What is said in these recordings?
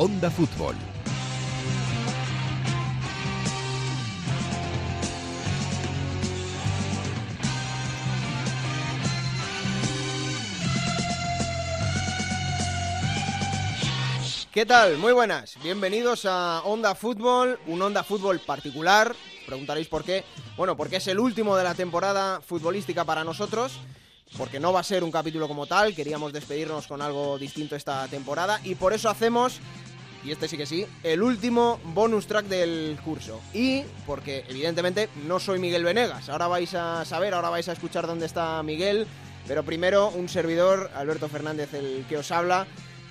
Onda Fútbol. ¿Qué tal? Muy buenas. Bienvenidos a Onda Fútbol, un Onda Fútbol particular. Preguntaréis por qué. Bueno, porque es el último de la temporada futbolística para nosotros, porque no va a ser un capítulo como tal. Queríamos despedirnos con algo distinto esta temporada y por eso hacemos, y este sí que sí, el último bonus track del curso. Y porque evidentemente no soy Miguel Venegas. Ahora vais a saber, ahora vais a escuchar dónde está Miguel. Pero primero, un servidor, Alberto Fernández, el que os habla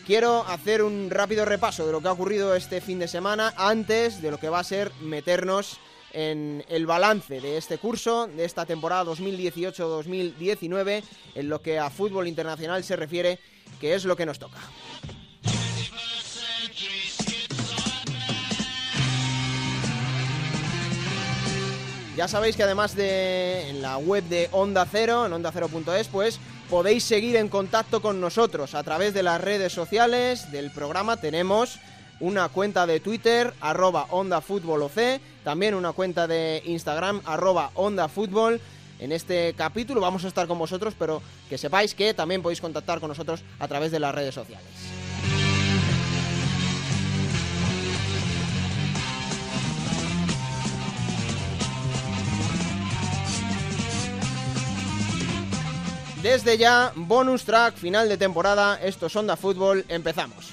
Quiero hacer un rápido repaso de lo que ha ocurrido este fin de semana antes de lo que va a ser meternos en el balance de este curso, de esta temporada 2018-2019, en lo que a fútbol internacional se refiere, que es lo que nos toca. Ya sabéis que además de en la web de Onda Cero, en onda ondacero.es, pues podéis seguir en contacto con nosotros a través de las redes sociales del programa. Tenemos una cuenta de Twitter, arroba Onda también una cuenta de Instagram, arroba Onda En este capítulo vamos a estar con vosotros, pero que sepáis que también podéis contactar con nosotros a través de las redes sociales. Desde ya, bonus track, final de temporada, esto es Onda Fútbol, empezamos.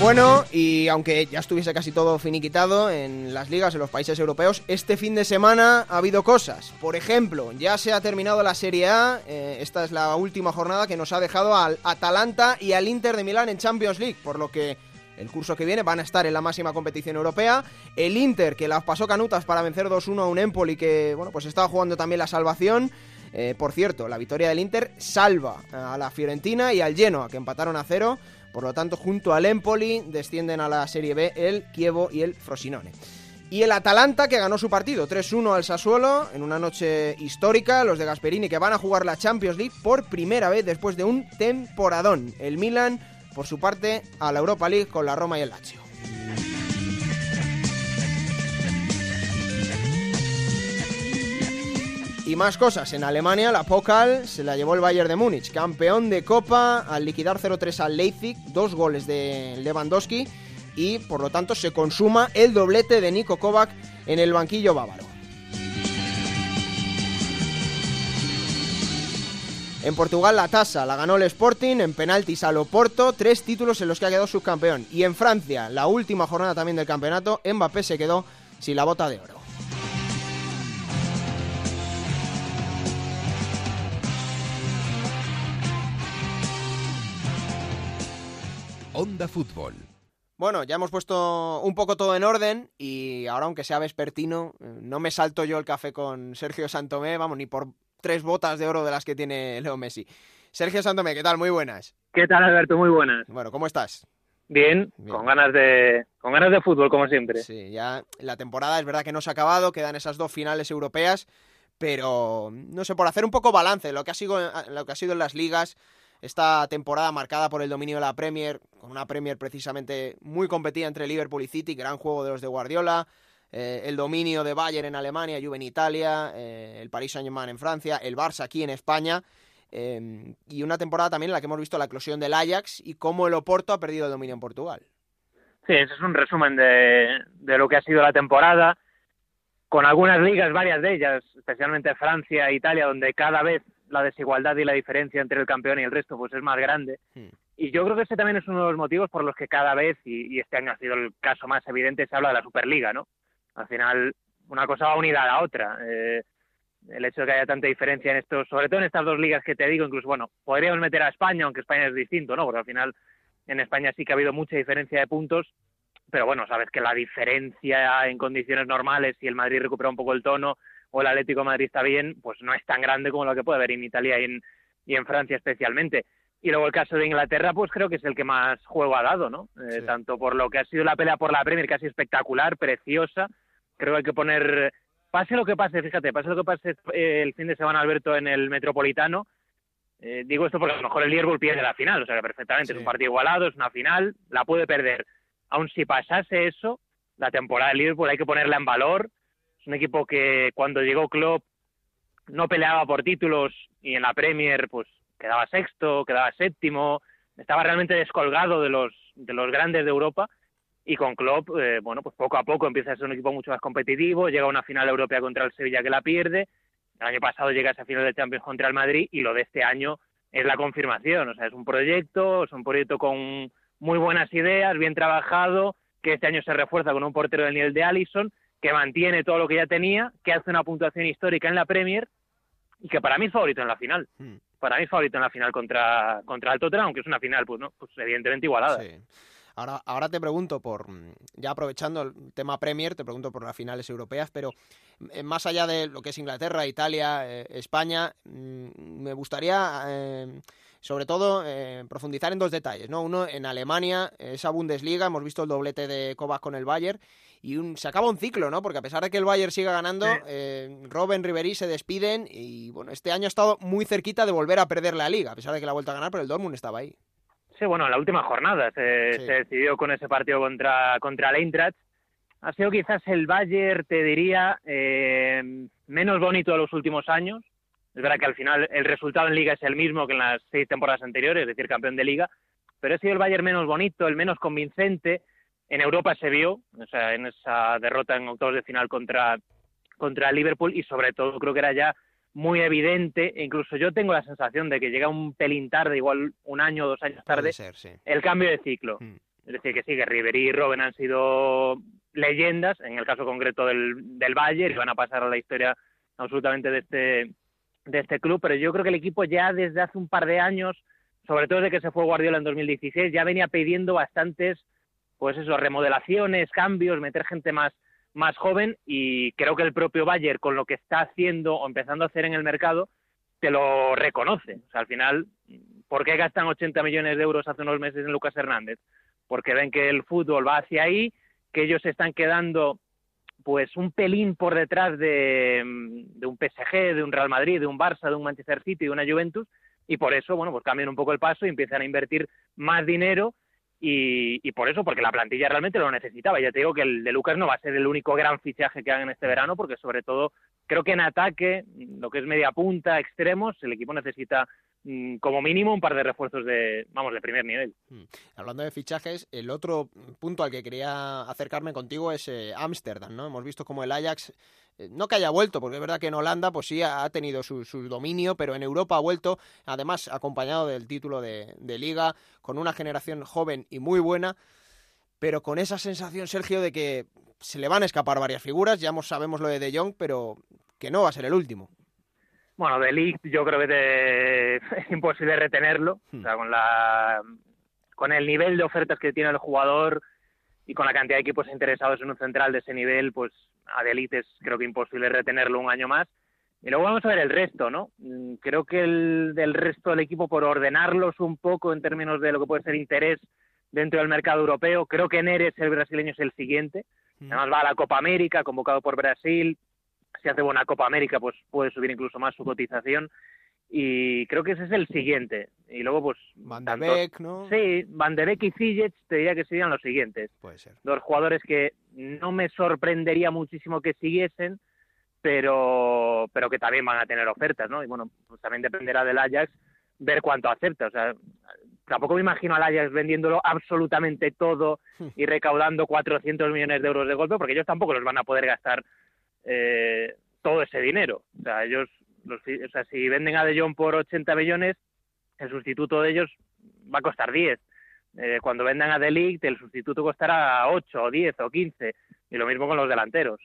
Bueno, y aunque ya estuviese casi todo finiquitado en las ligas en los países europeos, este fin de semana ha habido cosas. Por ejemplo, ya se ha terminado la Serie A, eh, esta es la última jornada que nos ha dejado al Atalanta y al Inter de Milán en Champions League, por lo que el curso que viene van a estar en la máxima competición europea. El Inter, que las pasó canutas para vencer 2-1 a un Empoli que, bueno, pues estaba jugando también la salvación. Eh, por cierto, la victoria del Inter salva a la Fiorentina y al Genoa, que empataron a cero. Por lo tanto, junto al Empoli descienden a la Serie B el Chievo y el Frosinone. Y el Atalanta que ganó su partido 3-1 al Sassuolo en una noche histórica, los de Gasperini que van a jugar la Champions League por primera vez después de un temporadón. El Milan por su parte, a la Europa League con la Roma y el Lazio. Y más cosas, en Alemania la Pokal se la llevó el Bayern de Múnich, campeón de Copa al liquidar 0-3 al Leipzig, dos goles de Lewandowski y por lo tanto se consuma el doblete de Nico Kovac en el banquillo bávaro. En Portugal la tasa la ganó el Sporting, en penaltis al Oporto, tres títulos en los que ha quedado subcampeón. Y en Francia, la última jornada también del campeonato, Mbappé se quedó sin la bota de oro. Onda Fútbol. Bueno, ya hemos puesto un poco todo en orden y ahora, aunque sea vespertino, eh, no me salto yo el café con Sergio Santomé, vamos, ni por tres botas de oro de las que tiene Leo Messi. Sergio Santomé, ¿qué tal? Muy buenas. ¿Qué tal, Alberto? Muy buenas. Bueno, ¿cómo estás? Bien, con ganas de con ganas de fútbol como siempre. Sí, ya la temporada es verdad que no se ha acabado, quedan esas dos finales europeas, pero no sé, por hacer un poco balance lo que ha sido lo que ha sido en las ligas esta temporada marcada por el dominio de la Premier, con una Premier precisamente muy competida entre Liverpool y City, gran juego de los de Guardiola, eh, el dominio de Bayern en Alemania, Juve en Italia, eh, el Paris Saint-Germain en Francia, el Barça aquí en España. Eh, y una temporada también en la que hemos visto la eclosión del Ajax y cómo el Oporto ha perdido el dominio en Portugal. Sí, ese es un resumen de, de lo que ha sido la temporada, con algunas ligas, varias de ellas, especialmente Francia e Italia, donde cada vez la desigualdad y la diferencia entre el campeón y el resto pues es más grande. Hmm. Y yo creo que ese también es uno de los motivos por los que cada vez, y, y, este año ha sido el caso más evidente, se habla de la Superliga, ¿no? Al final, una cosa va unida a la otra. Eh, el hecho de que haya tanta diferencia en estos, sobre todo en estas dos ligas que te digo, incluso, bueno, podríamos meter a España, aunque España es distinto, ¿no? Porque al final en España sí que ha habido mucha diferencia de puntos, pero bueno, sabes que la diferencia en condiciones normales, si el Madrid recupera un poco el tono o el Atlético de Madrid está bien, pues no es tan grande como lo que puede haber en Italia y en, y en Francia especialmente. Y luego el caso de Inglaterra, pues creo que es el que más juego ha dado, ¿no? Eh, tanto por lo que ha sido la pelea por la Premier, casi espectacular, preciosa. Creo que hay que poner pase lo que pase, fíjate, pase lo que pase eh, el fin de semana, Alberto, en el Metropolitano, eh, digo esto porque a lo mejor el Liverpool pierde la final, o sea que perfectamente es un partido igualado, es una final, la puede perder. Aun si pasase eso, la temporada del Liverpool hay que ponerla en valor. Es un equipo que cuando llegó Klopp no peleaba por títulos y en la Premier pues quedaba sexto, quedaba séptimo, estaba realmente descolgado de los de los grandes de Europa y con Klopp, eh, bueno, pues poco a poco empieza a ser un equipo mucho más competitivo, llega a una final europea contra el Sevilla que la pierde, el año pasado llega a esa final de Champions contra el Madrid y lo de este año es la confirmación, o sea, es un proyecto, es un proyecto con muy buenas ideas, bien trabajado, que este año se refuerza con un portero del nivel de Allison, que mantiene todo lo que ya tenía, que hace una puntuación histórica en la Premier y que para mí es favorito en la final. Hmm. Para mí es favorito en la final contra, contra el Tottenham, aunque es una final, pues no, pues evidentemente igualada. Sí. Ahora, ahora te pregunto por, mm, ya aprovechando el tema Premier, te pregunto por las finales europeas, pero eh, más allá de lo que es Inglaterra, Italia, eh, España, mm, me gustaría eh, sobre todo profundizar en dos detalles, ¿no? Uno, en Alemania, esa Bundesliga, hemos visto el doblete de Kovac con el Bayern, y se acaba un ciclo, ¿no? Porque a pesar de que el Bayern siga ganando, Robben, Ribery se despiden y bueno, este año ha estado muy cerquita de volver a perder la liga, a pesar de que la ha vuelto a ganar, pero el Dortmund estaba ahí. Sí, bueno, en la última jornada se, decidió con ese partido contra, contra el Eintracht. Ha sido quizás el Bayern, te diría, eh, menos bonito de los últimos años. Es verdad que al final el resultado en Liga es el mismo que en las seis temporadas anteriores, es decir, campeón de Liga, pero ha sido el Bayern menos bonito, el menos convincente. En Europa se vio, o sea, en esa derrota en octavos de final contra, contra Liverpool y sobre todo creo que era ya muy evidente, e incluso yo tengo la sensación de que llega un pelín tarde, igual un año o dos años tarde, el cambio de ciclo. Mm. Es decir, que sí, que Ribery y Robben han sido leyendas, en el caso concreto del, del Bayern, y van a pasar a la historia absolutamente de este, de este club, pero yo creo que el equipo ya desde hace un par de años, sobre todo desde que se fue Guardiola en 2016, ya venía pidiendo bastantes, pues eso, remodelaciones, cambios, meter gente más más joven y creo que el propio Bayer con lo que está haciendo o empezando a hacer en el mercado te lo reconoce. O sea, al final, ¿por qué gastan 80 millones de euros hace unos meses en Lucas Hernández? Porque ven que el fútbol va hacia ahí, que ellos se están quedando pues un pelín por detrás de, un PSG, de un Real Madrid, de un Barça, de un Manchester City, de una Juventus, y por eso, bueno, pues cambian un poco el paso y empiezan a invertir más dinero y, por eso, porque la plantilla realmente lo necesitaba. Ya te digo que el de Lucas no va a ser el único gran fichaje que hagan este verano, porque sobre todo creo que en ataque, lo que es media punta, extremos, el equipo necesita como mínimo un par de refuerzos de, vamos, de primer nivel. Hmm. Hablando de fichajes, el otro punto al que quería acercarme contigo es eh, Ámsterdam, ¿no? Hemos visto como el Ajax eh, no que haya vuelto, porque es verdad que en Holanda pues sí ha tenido su, dominio, pero en Europa ha vuelto, además acompañado del título de, liga, con una generación joven y muy buena, pero con esa sensación, Sergio, de que se le van a escapar varias figuras, ya sabemos lo de De Jong, pero que no va a ser el último. Bueno, de Ligt yo creo que es imposible retenerlo, o sea, hmm. con la con el nivel de ofertas que tiene el jugador, y con la cantidad de equipos interesados en un central de ese nivel, pues a es creo que imposible retenerlo un año más. Y luego vamos a ver el resto, ¿no? Mm, creo que el del resto del equipo, por ordenarlos un poco en términos de lo que puede ser interés dentro del mercado europeo, creo que Neres, el brasileño, es el siguiente. Mm. Además va a la Copa América, convocado por Brasil. Si hace buena Copa América, pues puede subir incluso más su cotización y creo que ese es el siguiente. Y luego, pues... Van de Beek, ¿no? Sí, Van de Beek y Ziyech te diría que serían los siguientes. Puede ser. Dos jugadores que no me sorprendería muchísimo que siguiesen, pero, pero que también van a tener ofertas, ¿no? Y bueno, pues también dependerá del Ajax ver cuánto acepta. O sea, tampoco me imagino al Ajax vendiéndolo absolutamente todo y recaudando 400 millones de euros de golpe, porque ellos tampoco los van a poder gastar eh, todo ese dinero. O sea, ellos o sea, si venden a De Jong por 80 millones, el sustituto de ellos va a costar 10. Eh, cuando vendan a Delict, el sustituto costará 8 o 10 o 15. Y lo mismo con los delanteros.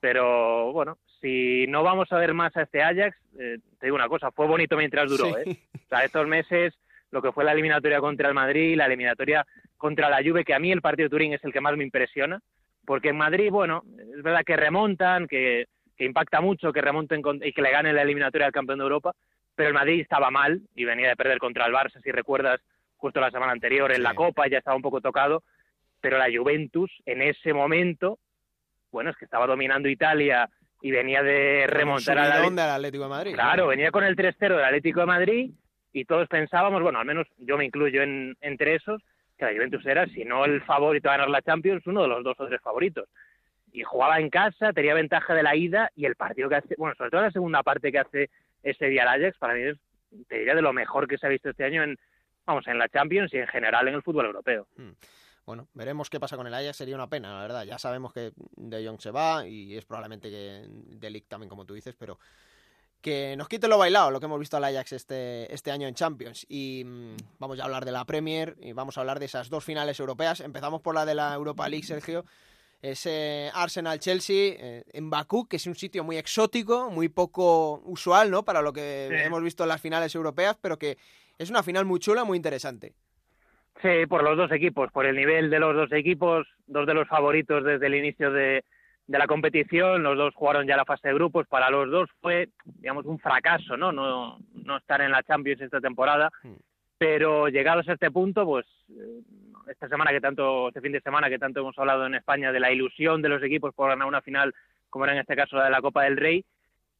Pero bueno, si no vamos a ver más a este Ajax, eh, te digo una cosa, fue bonito mientras duró. ¿eh? O sea, estos meses, lo que fue la eliminatoria contra el Madrid, la eliminatoria contra la Juve, que a mí el partido de Turín es el que más me impresiona, porque en Madrid, bueno, es verdad que remontan, que que impacta mucho que remonten y que le gane la eliminatoria al campeón de Europa, pero el Madrid estaba mal y venía de perder contra el Barça, si recuerdas, justo la semana anterior en la Copa, ya estaba un poco tocado, pero la Juventus en ese momento, bueno, es que estaba dominando Italia y venía de remontar al al Atlético de Madrid. Claro, venía con el 3-0 del Atlético de Madrid y todos pensábamos, bueno, al menos yo me incluyo en, entre esos, que la Juventus era, si no el favorito a ganar la Champions, uno de los dos o tres favoritos. Y jugaba en casa, tenía ventaja de la ida y el partido que hace, bueno, sobre todo la segunda parte que hace ese día el Ajax, para mí es, te diría, de lo mejor que se ha visto este año en, vamos, en la Champions y en general en el fútbol europeo. Hmm. Bueno, veremos qué pasa con el Ajax, sería una pena, la verdad. Ya sabemos que De Jong se va y es probablemente que Delic también, como tú dices, pero que nos quite lo bailado, lo que hemos visto al Ajax este, este año en Champions. Y mm, vamos a hablar de la Premier y vamos a hablar de esas dos finales europeas. Empezamos por la de la Europa League, Sergio. Ese Arsenal-Chelsea eh, en Bakú, que es un sitio muy exótico, muy poco usual, ¿no? Para lo que hemos visto en las finales europeas, pero que es una final muy chula, muy interesante. Sí, por los dos equipos, por el nivel de los dos equipos, dos de los favoritos desde el inicio de, de la competición, los dos jugaron ya la fase de grupos, para los dos fue, digamos, un fracaso, ¿no? No, no estar en la Champions esta temporada, hmm. pero llegados a este punto, pues eh, esta semana que tanto, este fin de semana que tanto hemos hablado en España de la ilusión de los equipos por ganar una final, como era en este caso la de la Copa del Rey,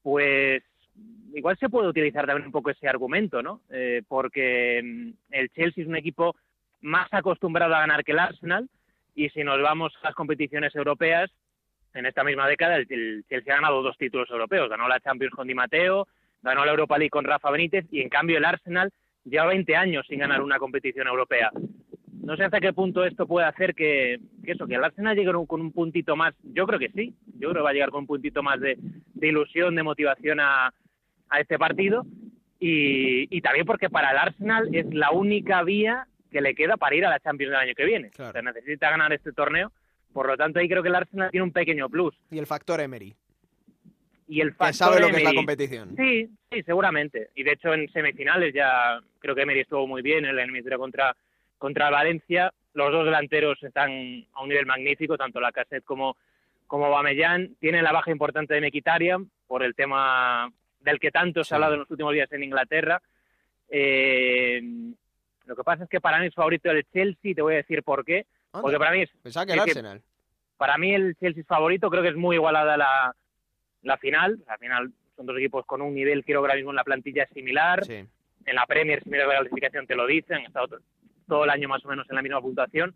pues igual se puede utilizar también un poco ese argumento, ¿no? Eh, porque mm, el Chelsea es un equipo más acostumbrado a ganar que el Arsenal, y si nos vamos a las competiciones europeas, en esta misma década el, Chelsea ha ganado dos títulos europeos. Ganó la Champions con Di Matteo, ganó la Europa League con Rafa Benítez y en cambio el Arsenal lleva 20 años sin ganar una competición europea. No sé hasta qué punto esto puede hacer que, eso, que el Arsenal llegue con un puntito más. Yo creo que sí. Yo creo que va a llegar con un puntito más de, ilusión, de motivación a, este partido. Y, también porque para el Arsenal es la única vía que le queda para ir a la Champions del año que viene. Se necesita ganar este torneo por lo tanto, ahí creo que el Arsenal tiene un pequeño plus. Y el factor Emery. Y el factor que sabe lo que es la competición. Sí, sí, seguramente. Y de hecho en semifinales ya creo que Emery estuvo muy bien en la eliminatoria contra, contra Valencia. Los dos delanteros están a un nivel magnífico, tanto la Cassette como, como Bamellán. Tienen la baja importante de Mequitarian por el tema del que tanto se ha hablado en los últimos días en Inglaterra. Eh, lo que pasa es que para mí es favorito el Chelsea, te voy a decir por qué. Porque para mí es. Pensaba que el Arsenal. Para mí el Chelsea es favorito, creo que es muy igualada la, la final. La final son dos equipos con un nivel, quiero ahora mismo en la plantilla similar. En la Premier, si miras la clasificación, te lo dicen. Han estado todo el año más o menos en la misma puntuación.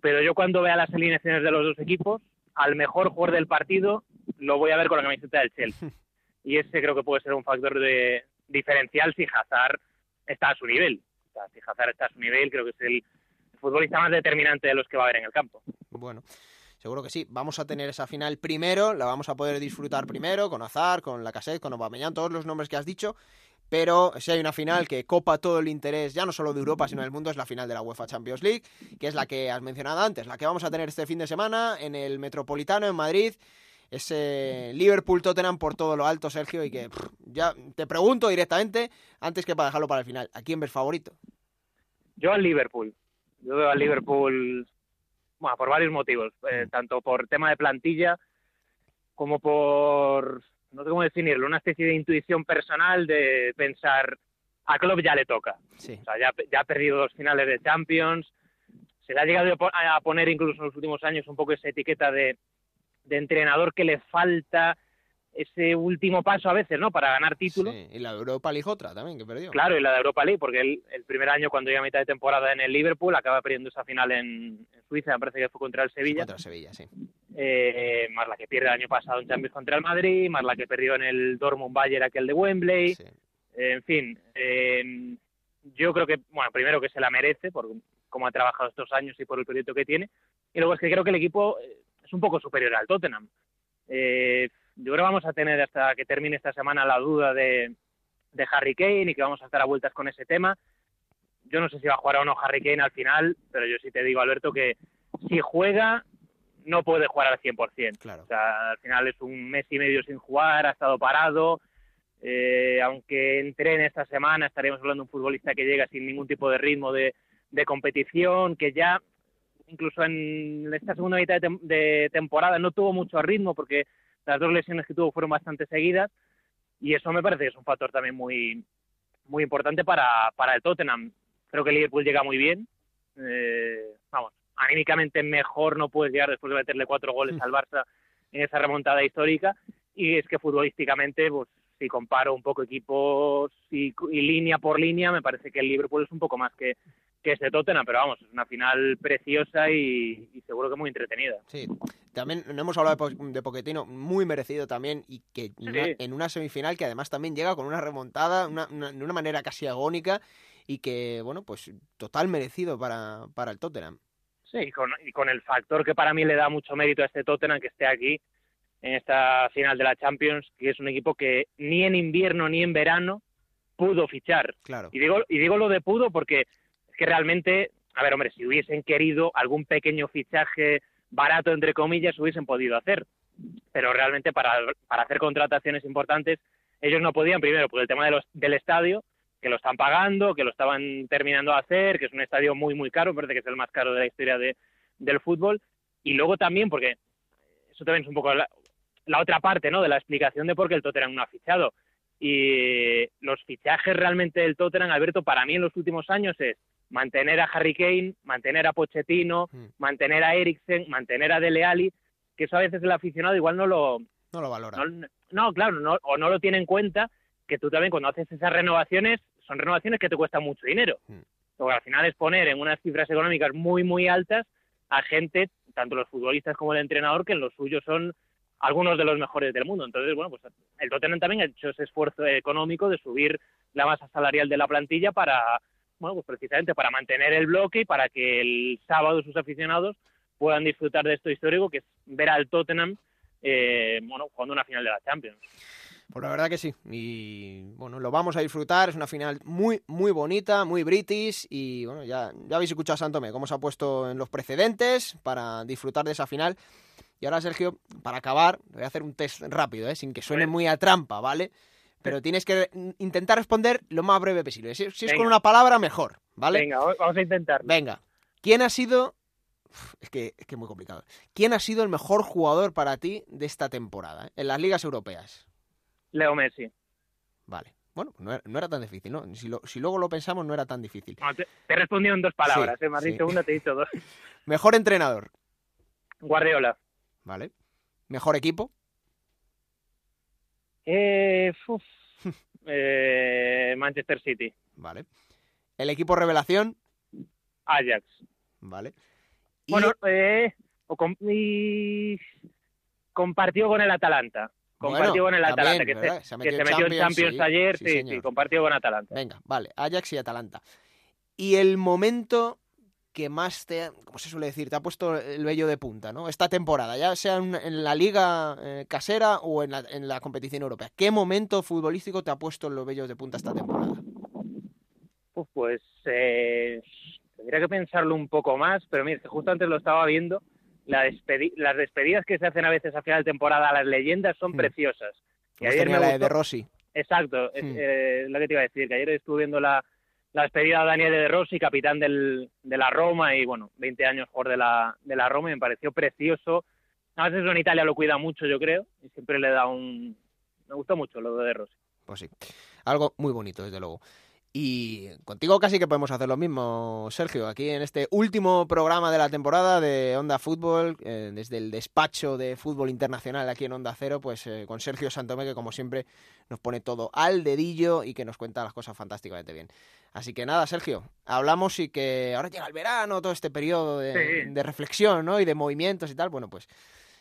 Pero yo cuando vea las alineaciones de los dos equipos, al mejor jugador del partido lo voy a ver con la camiseta del Chelsea. y ese creo que puede ser un factor de diferencial si Hazard está a su nivel. O sea, si Hazard está a su nivel, creo que es el futbolista más determinante de los que va a haber en el campo. Bueno. Seguro que sí. Vamos a tener esa final primero, la vamos a poder disfrutar primero con Azar, con la Cassette, con Aubameyang, todos los nombres que has dicho. Pero si hay una final que copa todo el interés, ya no solo de Europa, sino del mundo, es la final de la UEFA Champions League, que es la que has mencionado antes, la que vamos a tener este fin de semana en el Metropolitano, en Madrid. Ese Liverpool-Tottenham por todo lo alto, Sergio, y que ya te pregunto directamente, antes que para dejarlo para el final, ¿a quién ves favorito? Yo al Liverpool. Yo veo al Liverpool, bueno, por varios motivos, eh, mm. tanto por tema de plantilla como por, no sé cómo definirlo, una especie de intuición personal de pensar, a Klopp ya le toca. O sea, ya, ya ha perdido dos finales de Champions, se le ha llegado a poner incluso en los últimos años un poco esa etiqueta de, de entrenador que le falta ese último paso a veces, ¿no? Para ganar títulos. Sí, y la Europa League otra también, que perdió. Claro, y la de Europa League, porque el, el primer año cuando iba a mitad de temporada en el Liverpool acaba perdiendo esa final en, Suiza, me parece que fue contra el Sevilla. Contra el Sevilla, sí. Eh, más la que pierde el año pasado en Champions contra el Madrid, más la que perdió en el Dortmund Bayern aquel de Wembley. en fin, eh, yo creo que, bueno, primero que se la merece por cómo ha trabajado estos años y por el proyecto que tiene. Y luego es que creo que el equipo es un poco superior al Tottenham. Eh, yo creo que vamos a tener hasta que termine esta semana la duda de, de Harry Kane y que vamos a estar a vueltas con ese tema. Yo no sé si va a jugar o no Harry Kane al final, pero yo sí te digo, Alberto, que si juega, no puede jugar al 100%. Claro. O sea, al final es un mes y medio sin jugar, ha estado parado. Eh, aunque entrene esta semana, estaríamos hablando de un futbolista que llega sin ningún tipo de ritmo de, de competición, que ya incluso en esta segunda mitad de, de temporada no tuvo mucho ritmo porque las dos lesiones que tuvo fueron bastante seguidas y eso me parece que es un factor también muy, muy importante para, para el Tottenham. Creo que el Liverpool llega muy bien. Eh, vamos, anímicamente mejor no puedes llegar después de meterle cuatro goles al Barça en esa remontada histórica. y es que futbolísticamente, pues si comparo un poco equipos y, línea por línea, me parece que el Liverpool es un poco más que, que este Tottenham, pero vamos, es una final preciosa y, seguro que muy entretenida. Sí, también no hemos hablado de, Poquetino, muy merecido también, y que en una semifinal que además también llega con una remontada de una manera casi agónica y que, bueno, pues total merecido para, para el Tottenham. Sí, y con, y con el factor que para mí le da mucho mérito a este Tottenham que esté aquí, en esta final de la Champions, que es un equipo que ni en invierno ni en verano pudo fichar. Claro. Y digo, y digo lo de pudo porque que realmente, a ver, hombre, si hubiesen querido algún pequeño fichaje barato, entre comillas, hubiesen podido hacer. Pero realmente para, para hacer contrataciones importantes, ellos no podían, primero, por el tema de los, del estadio, que lo están pagando, que lo estaban terminando de hacer, que es un estadio muy, muy caro, parece que es el más caro de la historia de, del fútbol. Y luego también, porque eso también es un poco la otra parte ¿no? de la explicación de por qué el Tottenham no ha fichado. Y los fichajes realmente del Tottenham, Alberto, para mí en los últimos años es mantener a Harry Kane, mantener a Pochettino, hmm. mantener a Eriksen, mantener a Dele Alli, que eso a veces el aficionado igual no lo... No lo valora. No, claro, no, o no lo tiene en cuenta, que tú también cuando haces esas renovaciones, son renovaciones que te cuestan mucho dinero. Hmm. Porque al final es poner en unas cifras económicas muy, muy altas a gente, tanto los futbolistas como el entrenador, que en los suyos son algunos de los mejores del mundo. Entonces, bueno, pues el Tottenham también ha hecho ese esfuerzo económico de subir la masa salarial de la plantilla para, bueno, pues precisamente para mantener el bloque y para que el sábado sus aficionados puedan disfrutar de esto histórico, que es ver al Tottenham, eh, bueno, jugando una final de la Champions. Pues la verdad que sí. Y bueno, lo vamos a disfrutar. Es una final muy, muy bonita, muy british. Y bueno, ya, ya habéis escuchado a Santome cómo se ha puesto en los precedentes para disfrutar de esa final. Y ahora, Sergio, para acabar, voy a hacer un test rápido, ¿eh? sin que suene muy a trampa, ¿vale? Pero tienes que intentar responder lo más breve posible. Si, es con una palabra, mejor, ¿vale? Venga, vamos a intentar. Venga. ¿Quién ha sido... Es que, es que es muy complicado. ¿Quién ha sido el mejor jugador para ti de esta temporada eh? en las ligas europeas? Leo Messi. Vale. Bueno, no era, tan difícil, ¿no? Si, si, luego lo pensamos, no era tan difícil. te, he respondido en dos palabras, ¿eh? Me has dicho una, te he dicho dos. Mejor entrenador. Guardiola. ¿Vale? ¿Mejor equipo? Eh, eh, Manchester City. Vale. ¿El equipo revelación? Ajax. Vale. Bueno, eh, compartió con el Atalanta. Compartió con el Atalanta, que, se, metió, en Champions, ayer. Sí, sí, compartió con Atalanta. Venga, vale. Ajax y Atalanta. ¿Y el momento que más te, como se suele decir, te ha puesto el vello de punta, ¿no? Esta temporada, ya sea en, la liga eh, casera o en la, en la, competición europea. ¿Qué momento futbolístico te ha puesto los vellos de punta esta temporada? pues eh, tendría que pensarlo un poco más, pero mira, justo antes lo estaba viendo, las despedidas que se hacen a veces a final de temporada a las leyendas son hmm. preciosas. Y ayer me la de Rossi. Exacto, es hmm. eh, lo que te iba a decir, que ayer estuve viendo la, la despedida de Daniele De Rossi, capitán del, de la Roma y bueno, 20 años por de la, de la Roma y me pareció precioso. A veces en Italia lo cuida mucho, yo creo, y siempre le da un... Me gustó mucho lo de De Rossi. Pues sí, algo muy bonito, desde luego. Y contigo casi que podemos hacer lo mismo, Sergio, aquí en este último programa de la temporada de Onda Fútbol, eh, desde el despacho de fútbol internacional aquí en Onda Cero, pues eh, con Sergio Santomé, que como siempre nos pone todo al dedillo y que nos cuenta las cosas fantásticamente bien. Así que nada, Sergio, hablamos y que ahora llega el verano, todo este periodo de, reflexión ¿no? y de movimientos y tal, bueno, pues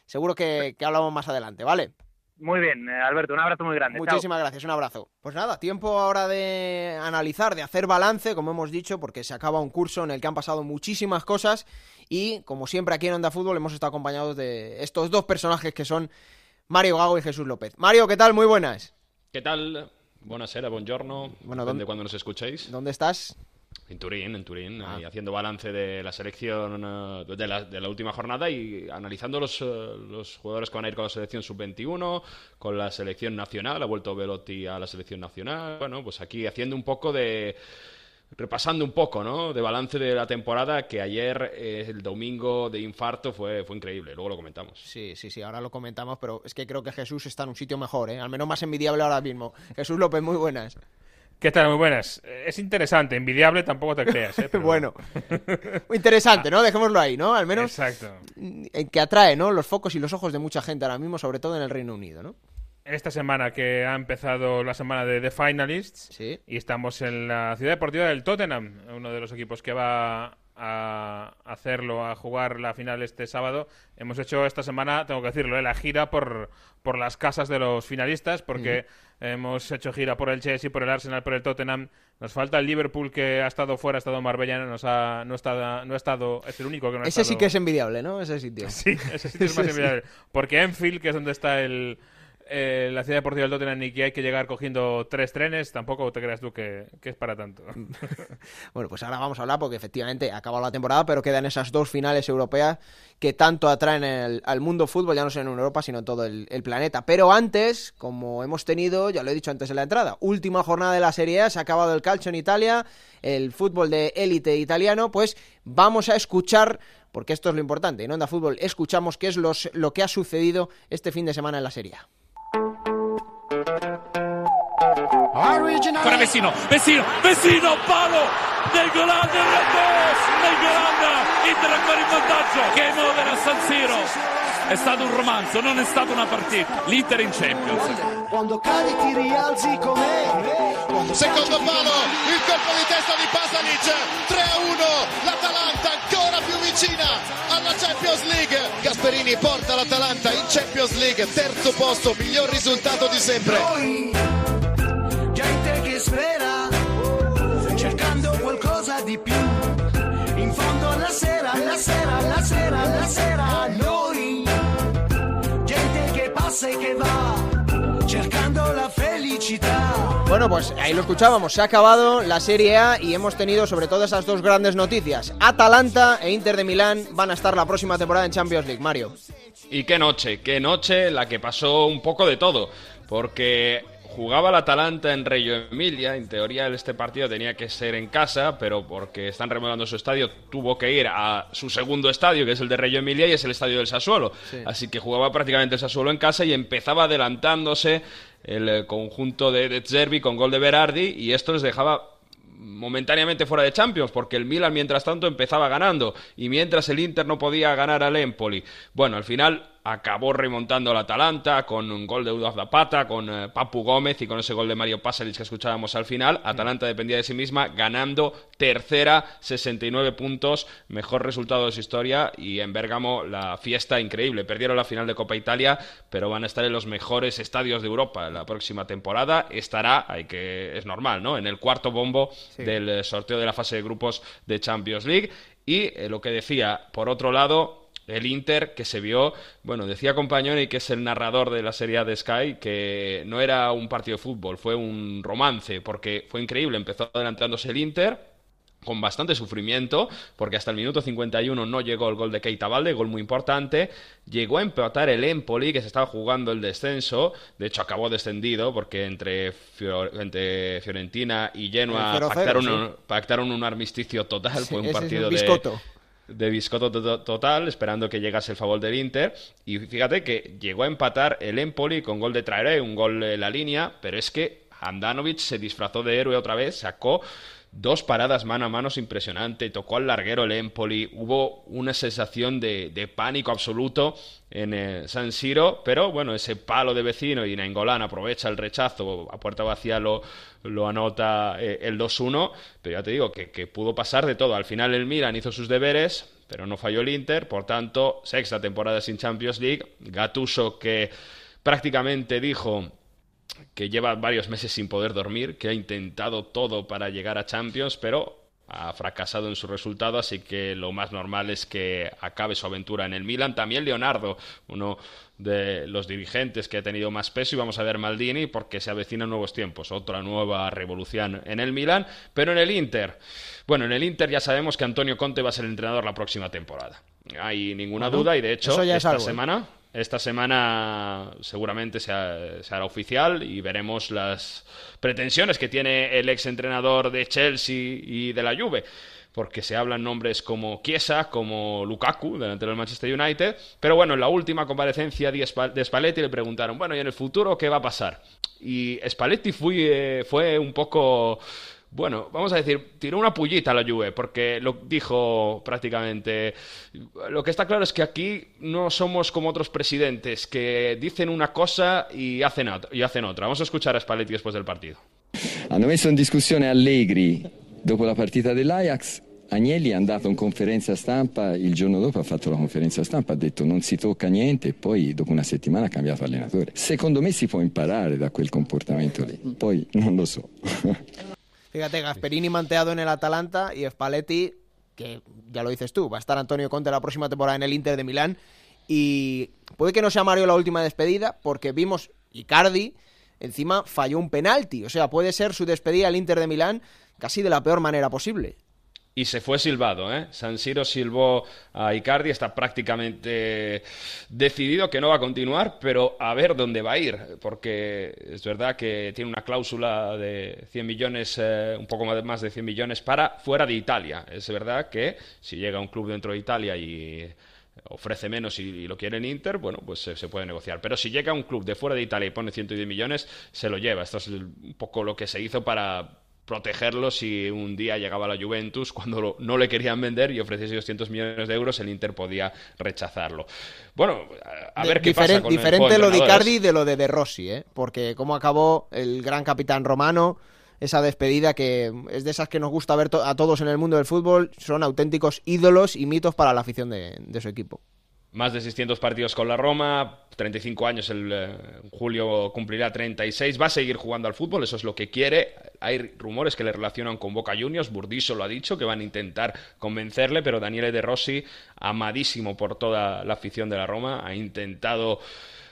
seguro que hablamos más adelante, ¿vale? Muy bien, eh, Alberto, un abrazo muy grande. Muchísimas gracias, un abrazo. Pues nada, tiempo ahora de analizar, de hacer balance, como hemos dicho, porque se acaba un curso en el que han pasado muchísimas cosas y, como siempre aquí en Onda Fútbol, hemos estado acompañados de estos dos personajes que son Mario Gago y Jesús López. Mario, ¿qué tal? Muy buenas. ¿Qué tal? Buenasera, buongiorno. Bueno, dónde cuando nos escucháis. ¿Dónde estás? En Turín, en Turín, ah. haciendo balance de la selección eh, de la, de la última jornada y analizando los, eh, los, jugadores que van a ir con la selección sub-21, con la selección nacional, ha vuelto Velotti a la selección nacional, bueno, pues aquí haciendo un poco de repasando un poco, ¿no? De balance de la temporada, que ayer, eh, el domingo de infarto, fue, fue increíble. Luego lo comentamos. Sí, sí, sí, ahora lo comentamos, pero es que creo que Jesús está en un sitio mejor, ¿eh? Al menos más envidiable ahora mismo. Jesús López, muy buenas. ¿Qué tal? Muy buenas. Es interesante, envidiable tampoco te creas. ¿eh? bueno, interesante, ¿no? Dejémoslo ahí, ¿no? Al menos. Exacto. En que atrae, ¿no? Los focos y los ojos de mucha gente ahora mismo, sobre todo en el Reino Unido, ¿no? esta semana que ha empezado la semana de The Finalists y estamos en la ciudad deportiva del Tottenham, uno de los equipos que va a hacerlo, a jugar la final este sábado. Hemos hecho esta semana, tengo que decirlo, ¿eh? la gira por, por las casas de los finalistas, porque hemos hecho gira por el Chelsea, por el Arsenal, por el Tottenham. Nos falta el Liverpool que ha estado fuera, ha estado en Marbella, nos ha, no, está, no ha estado, es el único que no ha Ese sí que es envidiable, ¿no? Ese sitio. Sí, ese sitio es más envidiable. Porque Enfield, que es donde está el, eh, la ciudad deportiva del Tottenham y que hay que llegar cogiendo tres trenes, tampoco te creas tú que, es para tanto. bueno, pues ahora vamos a hablar porque efectivamente ha acabado la temporada, pero quedan esas dos finales europeas que tanto atraen al mundo fútbol, ya no solo en Europa, sino en todo el, planeta. Pero antes, como hemos tenido, ya lo he dicho antes en la entrada, última jornada de la Serie A, se ha acabado el calcio en Italia, el fútbol de élite italiano, pues vamos a escuchar porque esto es lo importante. En Onda Fútbol escuchamos qué es lo que ha sucedido este fin de semana en la Serie. Ancora Vecino, Vecino, Vecino, palo del Golan del Ramos, del Golan, Inter ancora in vantaggio, game over a San Siro. È stato un romanzo, non è stata una partita. L'Inter in Champions. Quando cadi ti rialzi come Secondo palo, il colpo di testa di Pasalic, 3 a 1, l'Atalanta ancora più vicina alla Champions League. Gasperini porta l'Atalanta in Champions League, terzo posto, miglior risultato di sempre. gente che spera, cercando qualcosa di più. In fondo alla sera, la sera, la sera, la sera, noi. Gente che passa e che va, cercando la felicità. Bueno, pues ahí lo escuchábamos, se ha acabado la Serie A y hemos tenido sobre todo esas dos grandes noticias. Atalanta e Inter de Milán van a estar la próxima temporada en Champions League, Mario. Y qué noche, qué noche la que pasó un poco de todo, porque jugaba el Atalanta en Reggio Emilia. En teoría, este partido tenía que ser en casa, pero porque están remodelando su estadio, tuvo que ir a su segundo estadio, que es el de Reggio Emilia, y es el estadio del Sassuolo. Así que jugaba prácticamente el Sassuolo en casa y empezaba adelantándose el eh, conjunto de, de Zerbi con gol de Berardi, y esto les dejaba momentáneamente fuera de Champions, porque el Milan mientras tanto empezaba ganando y mientras el Inter no podía ganar al Empoli. Bueno, al final acabó remontando el Atalanta con un gol de Udo Zapata, con eh, Papu Gómez y con ese gol de Mario Pasalic que escuchábamos al final. Atalanta dependía de sí misma, ganando tercera, 69 puntos, mejor resultado de su historia y en Bérgamo la fiesta increíble. Perdieron la final de Copa Italia, pero van a estar en los mejores estadios de Europa la próxima temporada. Estará, hay que es normal, ¿no? En el cuarto bombo del eh, sorteo de la fase de grupos de Champions League. Y eh, lo que decía, por otro lado, el Inter que se vio, bueno, decía Compañoni que es el narrador de la serie de Sky, que no era un partido de fútbol, fue un romance, porque fue increíble, empezó adelantándose el Inter, con bastante sufrimiento, porque hasta el minuto 51 no llegó el gol de Keita Valde, gol muy importante. Llegó a empatar el Empoli, que se estaba jugando el descenso. De hecho, acabó descendido, porque entre, Fiorentina y Genoa pactaron, un, armisticio total. fue un partido de de biscotto total, esperando que llegase el favor del Inter. Y fíjate que llegó a empatar el Empoli con gol de Traeré, un gol en la línea, pero es que Andanovic se disfrazó de héroe otra vez, sacó dos paradas mano a mano impresionante, tocó al larguero el Empoli, hubo una sensación de, pánico absoluto en eh, San Siro, pero bueno, ese palo de vecino y Nainggolan aprovecha el rechazo, a puerta vacía lo, lo anota eh, el 2-1, pero ya te digo que, que pudo pasar de todo. Al final el Milan hizo sus deberes, pero no falló el Inter, por tanto, sexta temporada sin Champions League, Gatuso que prácticamente dijo que lleva varios meses sin poder dormir, que ha intentado todo para llegar a Champions, pero ha fracasado en su resultado, así que lo más normal es que acabe su aventura en el Milan. También Leonardo, uno de los dirigentes que ha tenido más peso, y vamos a ver Maldini porque se avecinan nuevos tiempos, otra nueva revolución en el Milan, pero en el Inter. Bueno, en el Inter ya sabemos que Antonio Conte va a ser el entrenador la próxima temporada. Hay ninguna duda y de hecho esta ¿eh? semana esta semana seguramente se, hará oficial y veremos las pretensiones que tiene el ex entrenador de Chelsea y de la Juve porque se hablan nombres como Chiesa, como Lukaku, delantero del Manchester United. Pero bueno, en la última comparecencia de Spalletti le preguntaron, bueno, ¿y en el futuro qué va a pasar? Y Spalletti fue, fue un poco bueno, vamos a decir, tiró una pullita a la Juve, porque lo dijo prácticamente. Lo que está claro es que aquí no somos como otros presidentes que dicen una cosa y hacen, y hacen otra. Vamos a escuchar a Spalletti después del partido. Hanno messo in discussione Allegri dopo la partita dell'Ajax. Agnelli è andato in conferenza stampa, il giorno dopo ha fatto la conferenza stampa, ha detto non si tocca niente e poi dopo una settimana ha cambiato allenatore. Secondo me si può imparare da quel comportamento lì, poi non lo so. Fíjate, Gasperini manteado en el Atalanta y Spalletti, que ya lo dices tú, va a estar Antonio Conte la próxima temporada en el Inter de Milán. Y puede que no sea Mario la última despedida, porque vimos Icardi, encima falló un penalti. O sea, puede ser su despedida al Inter de Milán casi de la peor manera posible y se fue silbado. ¿eh? San Siro silbó a Icardi, está prácticamente decidido que no va a continuar, pero a ver dónde va a ir, porque es verdad que tiene una cláusula de 100 millones, eh, un poco más de 100 millones para fuera de Italia. Es verdad que si llega un club dentro de Italia y ofrece menos y, lo quiere en Inter, bueno, pues se, puede negociar. Pero si llega un club de fuera de Italia y pone 110 millones, se lo lleva. Esto es un poco lo que se hizo para protegerlo si un día llegaba la Juventus cuando no le querían vender y ofreciese 200 millones de euros, el Inter podía rechazarlo. Bueno, a ver qué pasa con Diferente lo de Icardi de lo de De Rossi, ¿eh? porque cómo acabó el gran capitán romano, esa despedida que es de esas que nos gusta ver a todos en el mundo del fútbol, son auténticos ídolos y mitos para la afición de su equipo más de 600 partidos con la Roma, 35 años, el eh, julio cumplirá 36, va a seguir jugando al fútbol, eso es lo que quiere. Hay rumores que le relacionan con Boca Juniors, Burdiso lo ha dicho, que van a intentar convencerle, pero Daniele De Rossi, amadísimo por toda la afición de la Roma, ha intentado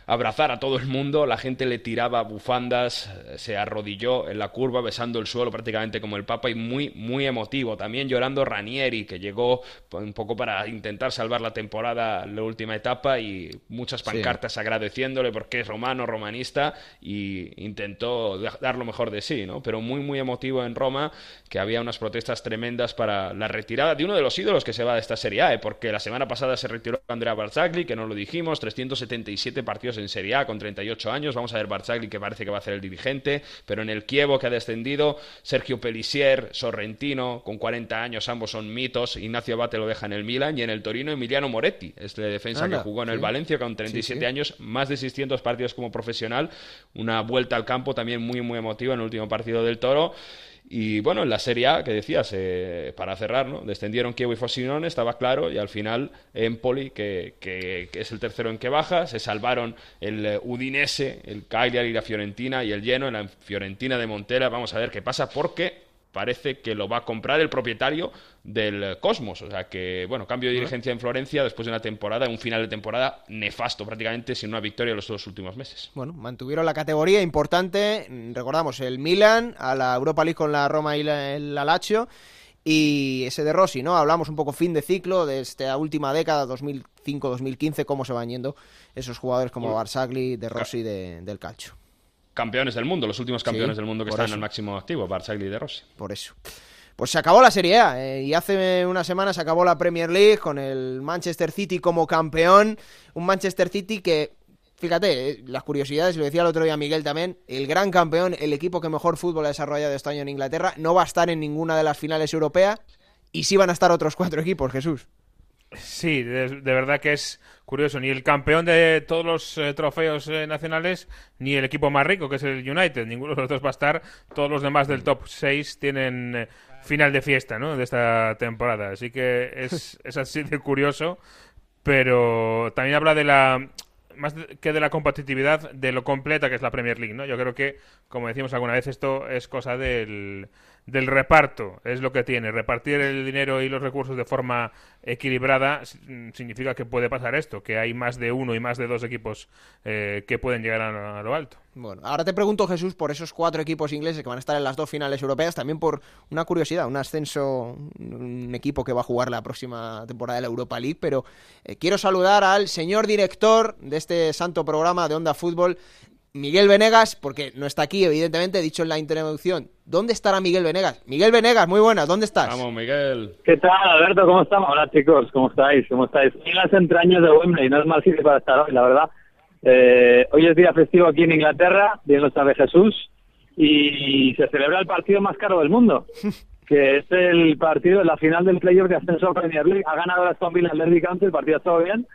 abrazar a todo el mundo, la gente le tiraba bufandas, se arrodilló en la curva besando el suelo prácticamente como el Papa y muy, muy emotivo. También llorando Ranieri, que llegó un poco para intentar salvar la temporada, la última etapa y muchas pancartas agradeciéndole porque es romano, romanista y intentó dar lo mejor de sí, ¿no? Pero muy, muy emotivo en Roma, que había unas protestas tremendas para la retirada de uno de los ídolos que se va de esta Serie A, ¿eh? porque la semana pasada se retiró Andrea Barzagli, que no lo dijimos, 377 partidos en Serie A con 38 años. Vamos a ver Barzagli que parece que va a ser el dirigente, pero en el Kievo que ha descendido, Sergio Pellissier, Sorrentino con 40 años, ambos son mitos. Ignacio Abate lo deja en el Milan y en el Torino Emiliano Moretti, este defensa que jugó en el Valencia con 37 años, más de 600 partidos como profesional, una vuelta al campo también muy muy emotiva en el último partido del Toro. Y bueno, en la Serie A, que decías, eh, para cerrar, ¿no? Descendieron Kievo y Frosinone, estaba claro, y al final Empoli, que, que, que, es el tercero en que baja, se salvaron el eh, Udinese, el Cagliari la Fiorentina, y el lleno en la Fiorentina de Montera. Vamos a ver qué pasa, porque parece que lo va a comprar el propietario del Cosmos. O sea que, bueno, cambio de dirigencia en Florencia después de una temporada, un final de temporada nefasto prácticamente, sin una victoria en los dos últimos meses. Bueno, mantuvieron la categoría importante, recordamos, el Milan, a la Europa League con la Roma y el Alacho. Y ese de Rossi, ¿no? Hablamos un poco fin de ciclo de esta última década, 2005-2015, cómo se van yendo esos jugadores como Barzagli, de Rossi del Calcio campeones del mundo, los últimos campeones del mundo que están en el máximo activo, Barzagli y De Rossi. Por eso. Pues se acabó la Serie A eh, y hace una semana se acabó la Premier League con el Manchester City como campeón. Un Manchester City que, fíjate, eh, las curiosidades, lo decía el otro día Miguel también, el gran campeón, el equipo que mejor fútbol ha desarrollado este año en Inglaterra, no va a estar en ninguna de las finales europeas y sí van a estar otros cuatro equipos, Jesús. Sí, de, verdad que es curioso. Ni el campeón de todos los eh, trofeos eh, nacionales, ni el equipo más rico, que es el United. Ninguno de los dos va a estar. Todos los demás del top 6 tienen eh, final de fiesta ¿no? de esta temporada. Así que es, es así de curioso. Pero también habla de la más que de la competitividad, de lo completa que es la Premier League, ¿no? Yo creo que, como decimos alguna vez, esto es cosa del, del reparto, es lo que tiene. Repartir el dinero y los recursos de forma equilibrada significa que puede pasar esto, que hay más de uno y más de dos equipos eh, que pueden llegar a, lo alto. Bueno, ahora te pregunto, Jesús, por esos cuatro equipos ingleses que van a estar en las dos finales europeas, también por una curiosidad, un ascenso, un equipo que va a jugar la próxima temporada de la Europa League, pero eh, quiero saludar al señor director de este santo programa de Onda Fútbol, Miguel Venegas, porque no está aquí, evidentemente, he dicho en la introducción. ¿Dónde estará Miguel Venegas? Miguel Venegas, muy buenas, ¿dónde estás? Vamos, Miguel. ¿Qué tal, Alberto? ¿Cómo estamos? Hola, chicos, ¿cómo estáis? ¿Cómo estáis? En las entrañas de Wembley, no es mal sitio para estar hoy, la verdad. Eh, hoy es día festivo aquí en Inglaterra, bien lo sabe Jesús, y se celebra el partido más caro del mundo, que es el partido, la final del playoff de ascenso a Premier League. Ha ganado el Aston Villa el Derby County, el partido ha estado bien,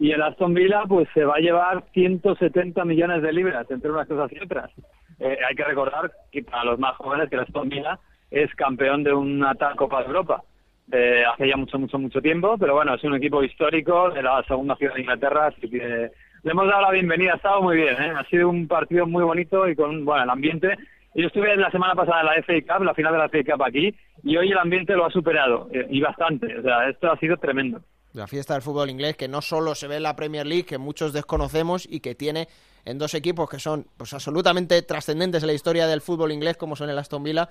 y el Aston Villa pues se va a llevar 170 millones de libras entre unas cosas y otras. Eh, hay que recordar que para los más jóvenes que el Aston Villa es campeón de una tal Copa de Europa. Eh, hace ya mucho, mucho, mucho tiempo, pero bueno, es un equipo histórico de la segunda ciudad de Inglaterra, así que le hemos dado la bienvenida, ha estado muy bien, ¿eh? ha sido un partido muy bonito y con bueno el ambiente. Yo estuve la semana pasada en la FA Cup, la final de la FA Cup aquí, y hoy el ambiente lo ha superado, eh, y bastante, o sea, esto ha sido tremendo. La fiesta del fútbol inglés que no solo se ve en la Premier League, que muchos desconocemos y que tiene en dos equipos que son pues absolutamente trascendentes en la historia del fútbol inglés, como son el Aston Villa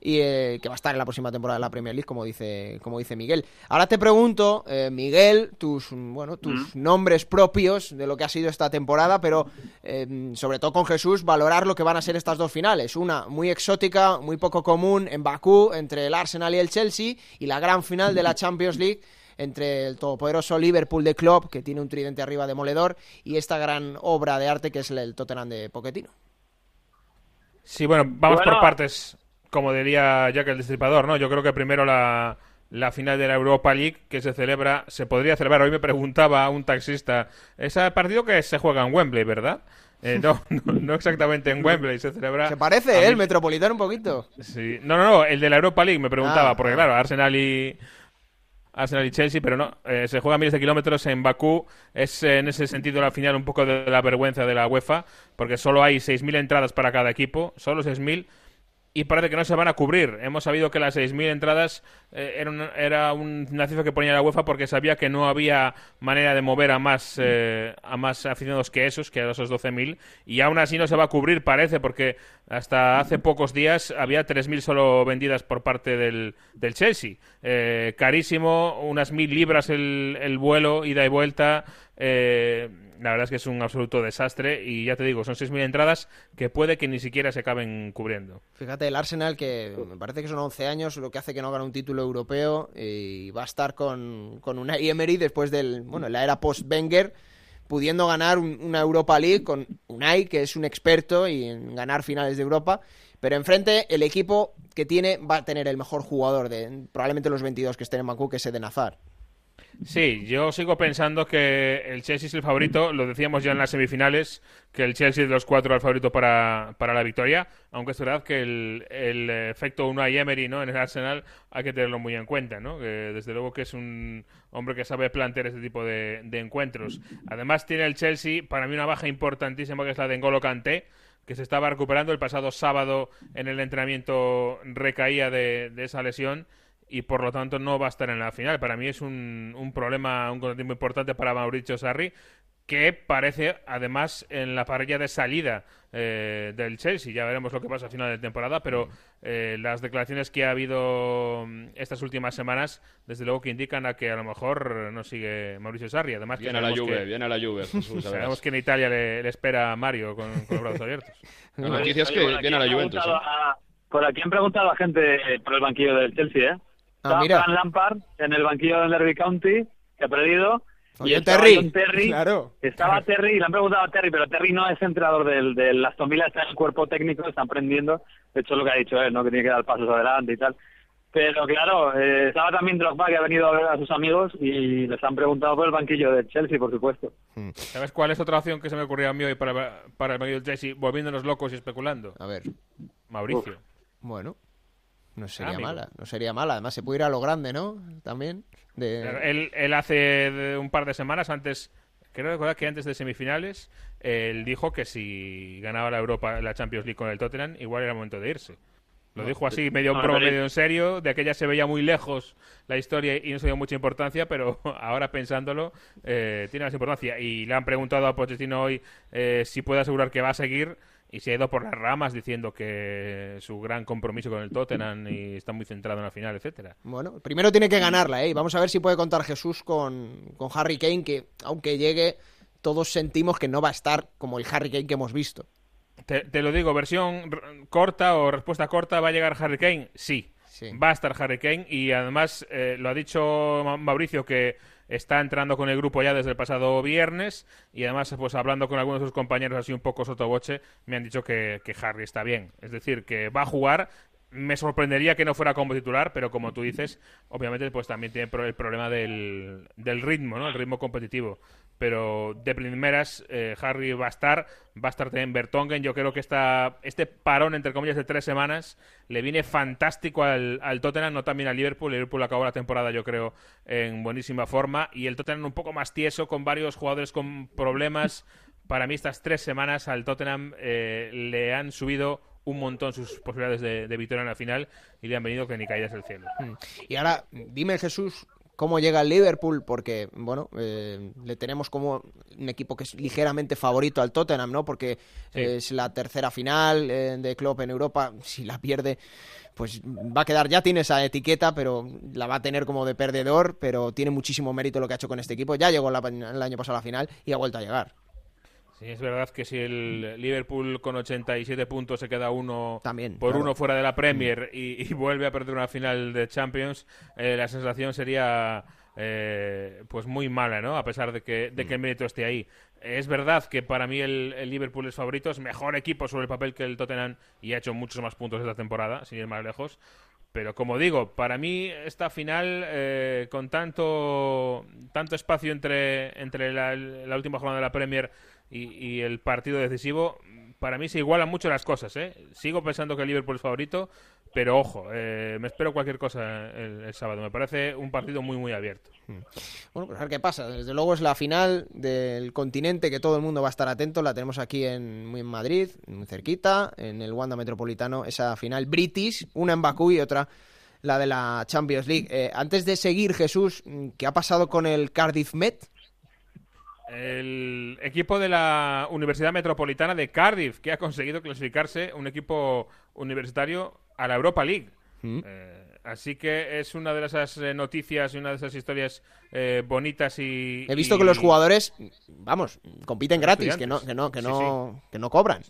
y eh, que va a estar en la próxima temporada de la Premier League, como dice, como dice Miguel. Ahora te pregunto, eh, Miguel, tus, bueno, tus nombres propios de lo que ha sido esta temporada, pero eh, sobre todo con Jesús, valorar lo que van a ser estas dos finales. Una muy exótica, muy poco común en Bakú, entre el Arsenal y el Chelsea, y la gran final de la Champions League entre el todopoderoso Liverpool de Klopp, que tiene un tridente arriba demoledor, y esta gran obra de arte que es el Tottenham de Pochettino. Sí, bueno, vamos por partes como diría Jack el Destripador, ¿no? Yo creo que primero la, la final de la Europa League que se celebra, se podría celebrar. Hoy me preguntaba un taxista, ese partido que se juega en Wembley, ¿verdad? Eh, no, no, exactamente en Wembley, se celebra... Se parece, ¿eh? El Metropolitano un poquito. Sí, no, no, no, el de la Europa League me preguntaba, Ah, porque claro, Arsenal y... Arsenal y Chelsea, pero no, eh, se juega miles de kilómetros en Bakú. Es eh, en ese sentido la final un poco de la vergüenza de la UEFA, porque solo hay 6.000 entradas para cada equipo, solo 6.000, y parece que no se van a cubrir. Hemos sabido que las 6.000 entradas eh, era, un- era una cifra que ponía la UEFA porque sabía que no había manera de mover a más, eh, a más aficionados que esos, que a esos 12.000, y aún así no se va a cubrir, parece, porque hasta hace pocos días había 3.000 solo vendidas por parte del, del Chelsea. Eh, carísimo, unas 1.000 libras el, el vuelo, ida y vuelta. eh, la verdad es que es un absoluto desastre y ya te digo, son 6.000 entradas que puede que ni siquiera se acaben cubriendo. Fíjate, el Arsenal, que me parece que son 11 años, lo que hace que no gane un título europeo y va a estar con, con Unai Emery después del, bueno, la era post-Wenger, pudiendo ganar un- una Europa League con Unai, que es un experto y en ganar finales de Europa. Pero enfrente, el equipo que tiene va a tener el mejor jugador de probablemente los 22 que estén en Bakú, que es Eden Hazard. Sí, yo sigo pensando que el Chelsea es el favorito. Lo decíamos ya en las semifinales, que el Chelsea de los cuatro el favorito para, para la victoria. Aunque es verdad que el, el efecto Unai Emery ¿no? en el Arsenal hay que tenerlo muy en cuenta. ¿no? Que desde luego que es un hombre que sabe plantear este tipo de, encuentros. Además tiene el Chelsea, para mí, una baja importantísima que es la de N'Golo Kanté que se estaba recuperando el pasado sábado en el entrenamiento recaía de esa lesión y por lo tanto no va a estar en la final. Para mí es un, un problema, un contratiempo importante para Mauricio Sarri, que parece además en la parrilla de salida eh, del Chelsea. Ya veremos lo que pasa a final de temporada, pero eh, las declaraciones que ha habido mm, estas últimas semanas, desde luego que indican a que a lo mejor no sigue Mauricio Sarri. Además, que Viene a la sabemos Juve, que- viene a la Juve, Jesús, Sabemos que en Italia le, le espera a Mario con, con los brazos abiertos. La noticia es que por aquí viene a la han Juventus. preguntado ¿eh? a- por aquí han preguntado a gente por el banquillo del Chelsea, ¿eh? Ah, Estaba mira. Fran Lampard en el banquillo del Derby County, que ha perdido. Oye, estaba Terry. Terry. Claro. Estaba Terry, y le han preguntado a Terry, pero Terry no es entrenador del, del Aston Villa, está en el cuerpo técnico, está aprendiendo. De hecho, es lo que ha dicho él, ¿no? Que tiene que dar pasos adelante y tal. Pero claro, eh, estaba también Drogba, que ha venido a ver a sus amigos y les han preguntado por el banquillo del Chelsea, por supuesto. ¿Sabes cuál es otra opción que se me ocurrió a mí hoy para, para el medio del Chelsea, volviéndonos locos y especulando? A ver, Mauricio. bueno, no sería amigo. mala, no sería mala. Además, se puede ir a lo grande, ¿no? También. De... Él, él hace un par de semanas antes, creo recordar que antes de semifinales, él dijo que si ganaba la Europa, la Champions League con el Tottenham, igual era momento de irse. Lo dijo así, medio en no, pero- medio en serio. De aquella se veía muy lejos la historia y no se dio mucha importancia, pero ahora pensándolo, eh, tiene más importancia. Y le han preguntado a Pochettino hoy eh, si puede asegurar que va a seguir y se ha ido por las ramas diciendo que su gran compromiso con el Tottenham y está muy centrado en la final, etcétera. Bueno, primero tiene que ganarla, ¿eh? Y vamos a ver si puede contar Jesús con, con Harry Kane, que aunque llegue, todos sentimos que no va a estar como el Harry Kane que hemos visto. Te, te lo digo, versión corta o respuesta corta, ¿va a llegar Harry Kane? Sí. Sí. Va a estar Harry Kane y además eh, lo ha dicho Ma- Mauricio que está entrando con el grupo ya desde el pasado viernes y además pues hablando con algunos de sus compañeros así un poco sotoboche me han dicho que, que Harry está bien. Es decir, que va a jugar me sorprendería que no fuera como titular, pero como tú dices, obviamente pues también tiene el problema del, del ritmo, ¿no? El ritmo competitivo. Pero de primeras, eh, Harry va a estar, va a estar también Bertongen. Yo creo que esta, este parón, entre comillas, de tres semanas le viene fantástico al, al Tottenham, no también al Liverpool. Liverpool acabó la temporada, yo creo, en buenísima forma. Y el Tottenham un poco más tieso, con varios jugadores con problemas. Para mí, estas tres semanas al Tottenham eh, le han subido un montón sus posibilidades de, victoria en la final y le han venido que ni caídas del cielo. Mm. Y ahora, dime Jesús, cómo llega el Liverpool, porque, bueno, eh, le tenemos como un equipo que es ligeramente favorito al Tottenham, ¿no? Porque es la tercera final eh, de club en Europa, si la pierde, pues va a quedar, ya tiene esa etiqueta, pero la va a tener como de perdedor, pero tiene muchísimo mérito lo que ha hecho con este equipo, ya llegó el año pasado a la final y ha vuelto a llegar. Sí, es verdad que si el Liverpool con 87 puntos se queda uno por uno fuera de la Premier y, vuelve a perder una final de Champions, eh, la sensación sería eh, pues muy mala, ¿no? A pesar de que, de que el mérito esté ahí. Es verdad que para mí el, Liverpool es favorito, es mejor equipo sobre el papel que el Tottenham y ha hecho muchos más puntos esta temporada, sin ir más lejos. Pero como digo, para mí esta final, eh, con tanto, tanto espacio entre, entre la, la última jornada de la Premier y, el partido decisivo, para mí se igualan mucho las cosas. ¿eh? Sigo pensando que el Liverpool es favorito, pero ojo, eh, me espero cualquier cosa el, sábado. Me parece un partido muy, muy abierto. Hmm. Bueno, pues a ver qué pasa. Desde luego es la final del continente que todo el mundo va a estar atento. La tenemos aquí en, en Madrid, muy cerquita, en el Wanda Metropolitano, esa final British, una en Bakú y otra la de la Champions League. Eh, antes de seguir, Jesús, ¿qué ha pasado con el Cardiff Met? El equipo de la Universidad Metropolitana de Cardiff, que ha conseguido clasificarse un equipo universitario a la Europa League. Mm. Eh, así que es una de esas eh, noticias y una de esas historias eh, bonitas y... He visto que los jugadores, vamos, compiten gratis, que no, que no, que no, que no cobran.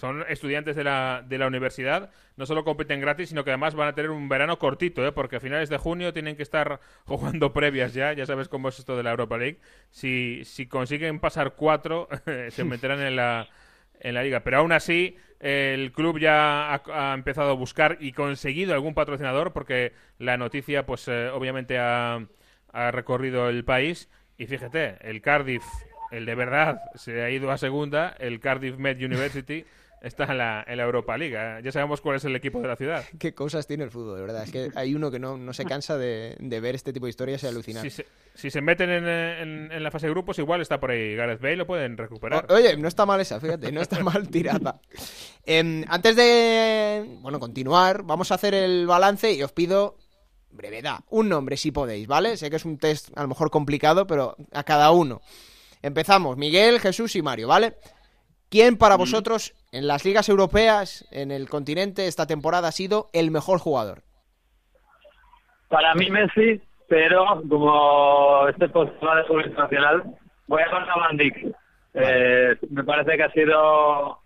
Son estudiantes de la, de la universidad, no solo compiten gratis, sino que además van a tener un verano cortito, ¿eh? porque a finales de junio tienen que estar jugando previas ya, ya sabes cómo es esto de la Europa League. Si, si consiguen pasar cuatro, se meterán en la, en la liga. Pero aún así, el club ya ha, empezado a buscar y conseguido algún patrocinador, porque la noticia, pues eh, obviamente ha, ha recorrido el país. Y fíjate, el Cardiff, el de verdad, se ha ido a segunda, el Cardiff Med University está en la, en la Europa League. ¿eh? Ya sabemos cuál es el equipo de la ciudad. Qué cosas tiene el fútbol, de verdad. Es que hay uno que no, no se cansa de, de, ver este tipo de historias y alucinar. Si se, si se meten en, en, en, la fase de grupos, igual está por ahí Gareth Bale, lo pueden recuperar. oye, no está mal esa, fíjate, no está mal tirada. Em, antes de bueno continuar, vamos a hacer el balance y os pido brevedad, un nombre si podéis, ¿vale? Sé que es un test a lo mejor complicado, pero a cada uno. Empezamos, Miguel, Jesús y Mario, ¿vale? ¿Quién para vosotros en las ligas europeas, en el continente, esta temporada ha sido el mejor jugador? Para mí Messi, pero como este postulado de fútbol internacional, voy a con a Van Dijk. Eh, me parece que ha sido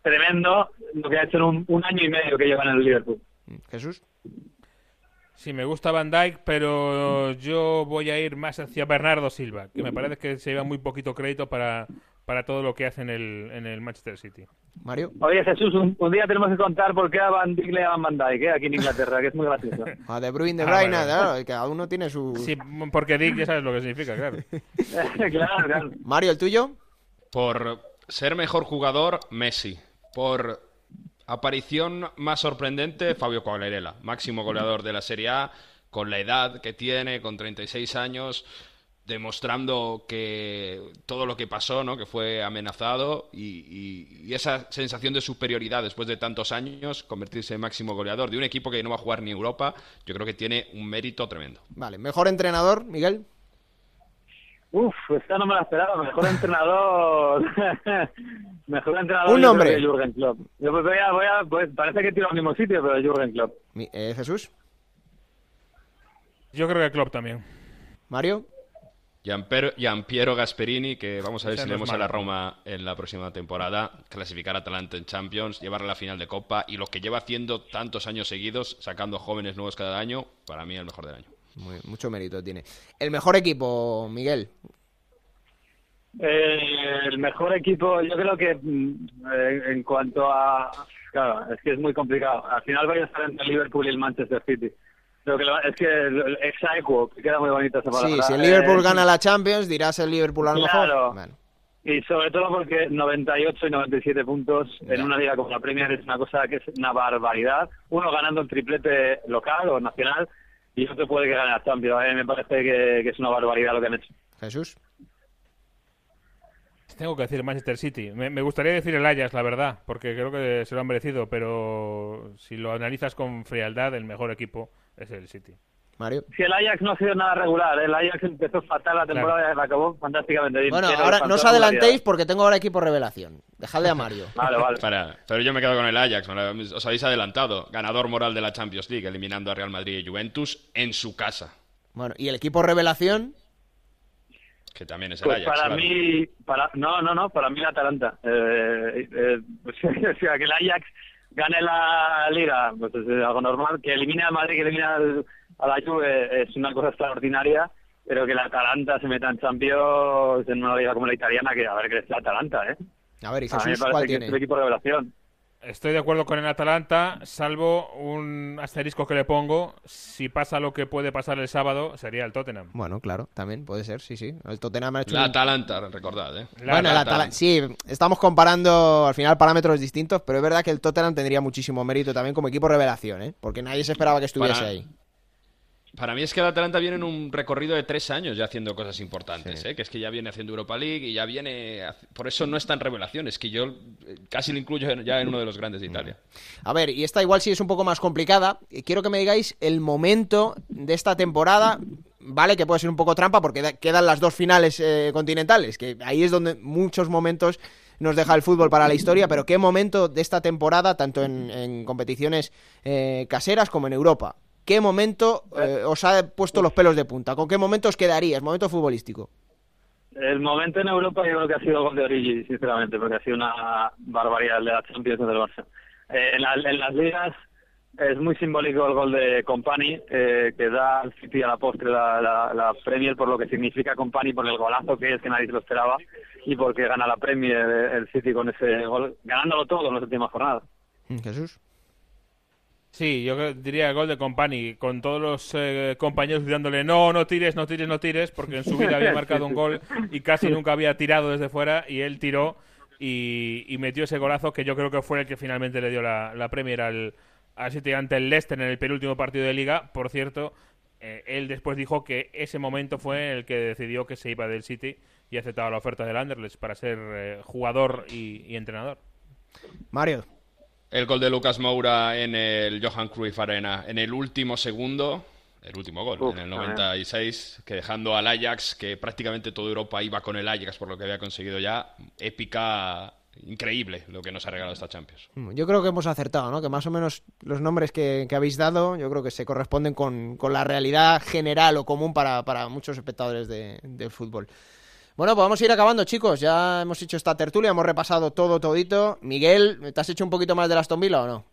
tremendo lo que ha hecho en un, un año y medio que lleva en el Liverpool. Jesús. Sí, me gusta Van Dijk, pero yo voy a ir más hacia Bernardo Silva, que me parece que se lleva muy poquito crédito para, para todo lo que hace en el, en el Manchester City. Mario. Oye, Jesús, un, día tenemos que contar por qué a Van Dijk le llaman Van Dijk, ¿eh? aquí en Inglaterra, que es muy gracioso. A De Bruyne, De ah, Bruyne, claro, cada uno tiene su... Sí, porque Dick ya sabes lo que significa, claro. claro, claro. Mario, ¿el tuyo? Por ser mejor jugador, Messi. Por aparición más sorprendente, Fabio Quagliarella, máximo goleador de la Serie A, con la edad que tiene, con 36 años demostrando que todo lo que pasó, ¿no? que fue amenazado y, esa sensación de superioridad después de tantos años, convertirse en máximo goleador de un equipo que no va a jugar ni Europa, yo creo que tiene un mérito tremendo. Vale, mejor entrenador, Miguel. Uf, esta no me la esperaba. Mejor entrenador. mejor entrenador. Un nombre. Jürgen Klopp. Yo pues voy a, voy a, pues parece que tiro al mismo sitio, pero Jürgen Klopp. Eh, Jesús. Yo creo que Klopp también. Mario. Giampiero Gasperini, que vamos a ver si le vemos a la Roma en la próxima temporada, clasificar a Atalanta en Champions, llevar a la final de Copa y lo que lleva haciendo tantos años seguidos, sacando jóvenes nuevos cada año, para mí el mejor del año. mucho mérito tiene. El mejor equipo, Miguel. Eh, el mejor equipo, yo creo que mm, eh, en cuanto a... Claro, es que es muy complicado. Al final voy a estar entre Liverpool y el Manchester City. Creo que es que el exaequo, queda muy bonita esa palabra. Sí, si el Liverpool gana la Champions, dirás el Liverpool a lo claro. mejor. Y sobre todo porque 98 y 97 puntos en una liga como la Premier es una cosa que es una barbaridad. Uno ganando el triplete local o nacional y otro puede que gane la Champions. A mí me parece que, es una barbaridad lo que han hecho. Jesús. Tengo que decir Manchester City. Me, me, gustaría decir el Ajax, la verdad, porque creo que se lo han merecido, pero si lo analizas con frialdad, el mejor equipo es el City. Mario. Si el Ajax no ha sido nada regular, el Ajax empezó fatal la temporada y acabó fantásticamente Bueno, ahora no os adelantéis porque tengo ahora equipo revelación. Dejadle a Mario. vale, vale. pero yo me quedo con el Ajax. Os habéis adelantado. Ganador moral de la Champions League, eliminando a Real Madrid y Juventus en su casa. Bueno, ¿y el equipo revelación? Que también es el pues Ajax. Para mí, para, no, no, no, para mí el Atalanta. Eh, eh, o sea, que el Ajax gane la Liga, pues es algo normal. Que elimine a Madrid, que elimine al a la Juve es una cosa extraordinaria, pero que la Atalanta se meta en Champions en una liga como la italiana, que a ver qué es la Atalanta, ¿eh? A ver, ¿y Jesús, cuál tiene? es el equipo de revelación. Estoy de acuerdo con el Atalanta, salvo un asterisco que le pongo. Si pasa lo que puede pasar el sábado, sería el Tottenham. Bueno, claro, también puede ser, sí, sí. El Tottenham ha hecho. La Atalanta, recordad, ¿eh? bueno, el Atalanta. Sí, estamos comparando al final parámetros distintos, pero es verdad que el Tottenham tendría muchísimo mérito también como equipo revelación, ¿eh? Porque nadie se esperaba que estuviese ahí. Para mí es que el Atalanta viene en un recorrido de tres años ya haciendo cosas importantes, ¿eh? que es que ya viene haciendo Europa League y ya viene... Por eso no es tan revelación, es que yo eh, casi lo incluyo ya en uno de los grandes de Italia. A ver, y esta igual sí es un poco más complicada. Quiero que me digáis el momento de esta temporada, vale que puede ser un poco trampa porque quedan las dos finales eh, continentales, que ahí es donde muchos momentos nos deja el fútbol para la historia, pero qué momento de esta temporada, tanto en, competiciones caseras como en Europa ¿Qué momento eh, os ha puesto los pelos de punta? ¿Con qué momento os quedarías? Momento futbolístico. El momento en Europa yo creo que ha sido el gol de Origi, sinceramente, porque ha sido una barbaridad de la Champions del Barça. Eh, en, las ligas es muy simbólico el gol de Company, eh, que da al City a la postre la, Premier por lo que significa Company, por el golazo que es, que nadie se lo esperaba, y porque gana la Premier el City con ese gol, ganándolo todo en las últimas jornadas. Jesús. Sí, yo diría el gol de Company, con todos los eh, compañeros gritándole no, no tires, no tires, no tires, porque en su vida había marcado un gol y casi nunca había tirado desde fuera y él tiró y, metió ese golazo que yo creo que fue el que finalmente le dio la, la Premier al, al City ante el Leicester en el penúltimo partido de liga. Por cierto, eh, él después dijo que ese momento fue el que decidió que se iba del City y aceptaba la oferta del Anderlecht para ser eh, jugador y entrenador. Mario. El gol de Lucas Moura en el Johan Cruyff Arena en el último segundo, el último gol, en el 96, que dejando al Ajax, que prácticamente toda Europa iba con el Ajax por lo que había conseguido ya, épica, increíble lo que nos ha regalado esta Champions. Mm, yo creo que hemos acertado, ¿no? Que más o menos los nombres que, habéis dado, yo creo que se corresponden con, la realidad general o común para, muchos espectadores de, del fútbol. Bueno, pues vamos a ir acabando, chicos. Ya hemos hecho esta tertulia, hemos repasado todo, todito. Miguel, ¿te has hecho un poquito más de la Aston Villa o no?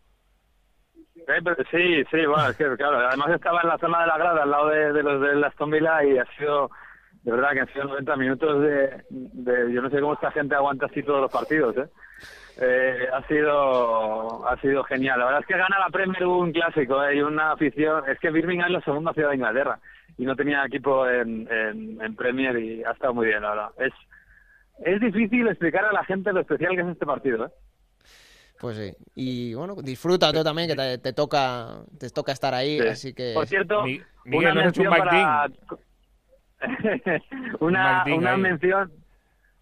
Eh, sí, sí, bueno, es que claro, además estaba en la zona de la grada, al lado de, los de la Aston Villa y ha sido, de verdad que han sido 90 minutos de, yo no sé cómo esta gente aguanta así todos los partidos, ¿eh? eh ha sido ha sido genial. La verdad es que gana la Premier un clásico ¿eh? y una afición. Es que Birmingham es la segunda ciudad de Inglaterra y no tenía equipo en, en, Premier y ha estado muy bien, la verdad. Es, es difícil explicar a la gente lo especial que es este partido, ¿eh? Pues sí. Y bueno, disfruta tú también, que te, toca te toca estar ahí, así que... Por cierto, una mención para... una, una mención...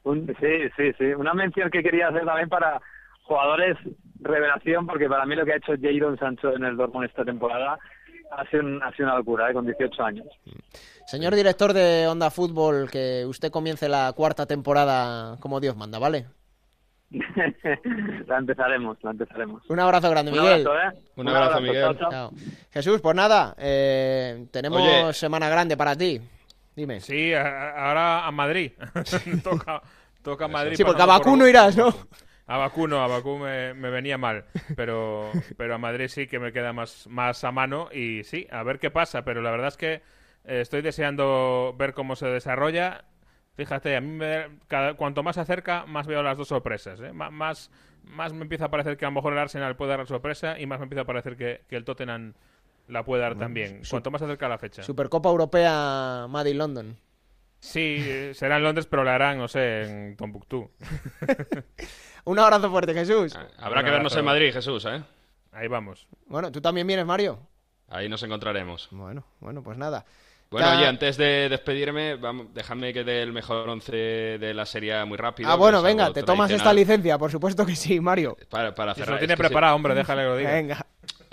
sí, sí, sí. Una mención que quería hacer también para jugadores revelación, porque para mí lo que ha hecho Jadon Sancho en el Dortmund esta temporada ha sido, una locura, ¿eh? con 18 años. Señor director de Onda Fútbol, que usted comience la cuarta temporada como Dios manda, ¿vale? la empezaremos, la empezaremos. Un abrazo grande, Miguel. Un abrazo, ¿eh? Miguel. Jesús, pues nada, eh, tenemos semana grande para ti. Dime. Sí, ahora a Madrid. toca, toca Madrid. Sí, porque a vacuno irás, ¿no? A Bakú no, a Bakú me, venía mal, pero, pero a Madrid sí que me queda más, más a mano y sí, a ver qué pasa, pero la verdad es que Eh, estoy deseando ver cómo se desarrolla. Fíjate, a mí cuanto más se acerca, más veo las dos sorpresas. ¿eh? más, más me empieza a parecer que a lo mejor el Arsenal puede dar la sorpresa y más me empieza a parecer que, el Tottenham la puede dar también. Cuanto más se acerca la fecha. Supercopa Europea Madrid London. Sí, será en Londres, pero la harán, no sé, en Tombuctú. Un abrazo fuerte, Jesús. Ah, habrá que vernos en Madrid, Jesús, ¿eh? Ahí vamos. Bueno, ¿tú también vienes, Mario? Ahí nos encontraremos. Bueno, bueno, pues nada. Bueno, oye, antes de despedirme, vamos, déjame que dé el mejor once de la serie muy rápido. Ah, bueno, venga, te tomas esta licencia, por supuesto que sí, Mario. Para, para cerrar. lo tiene preparado, hombre, déjale que lo diga. Venga.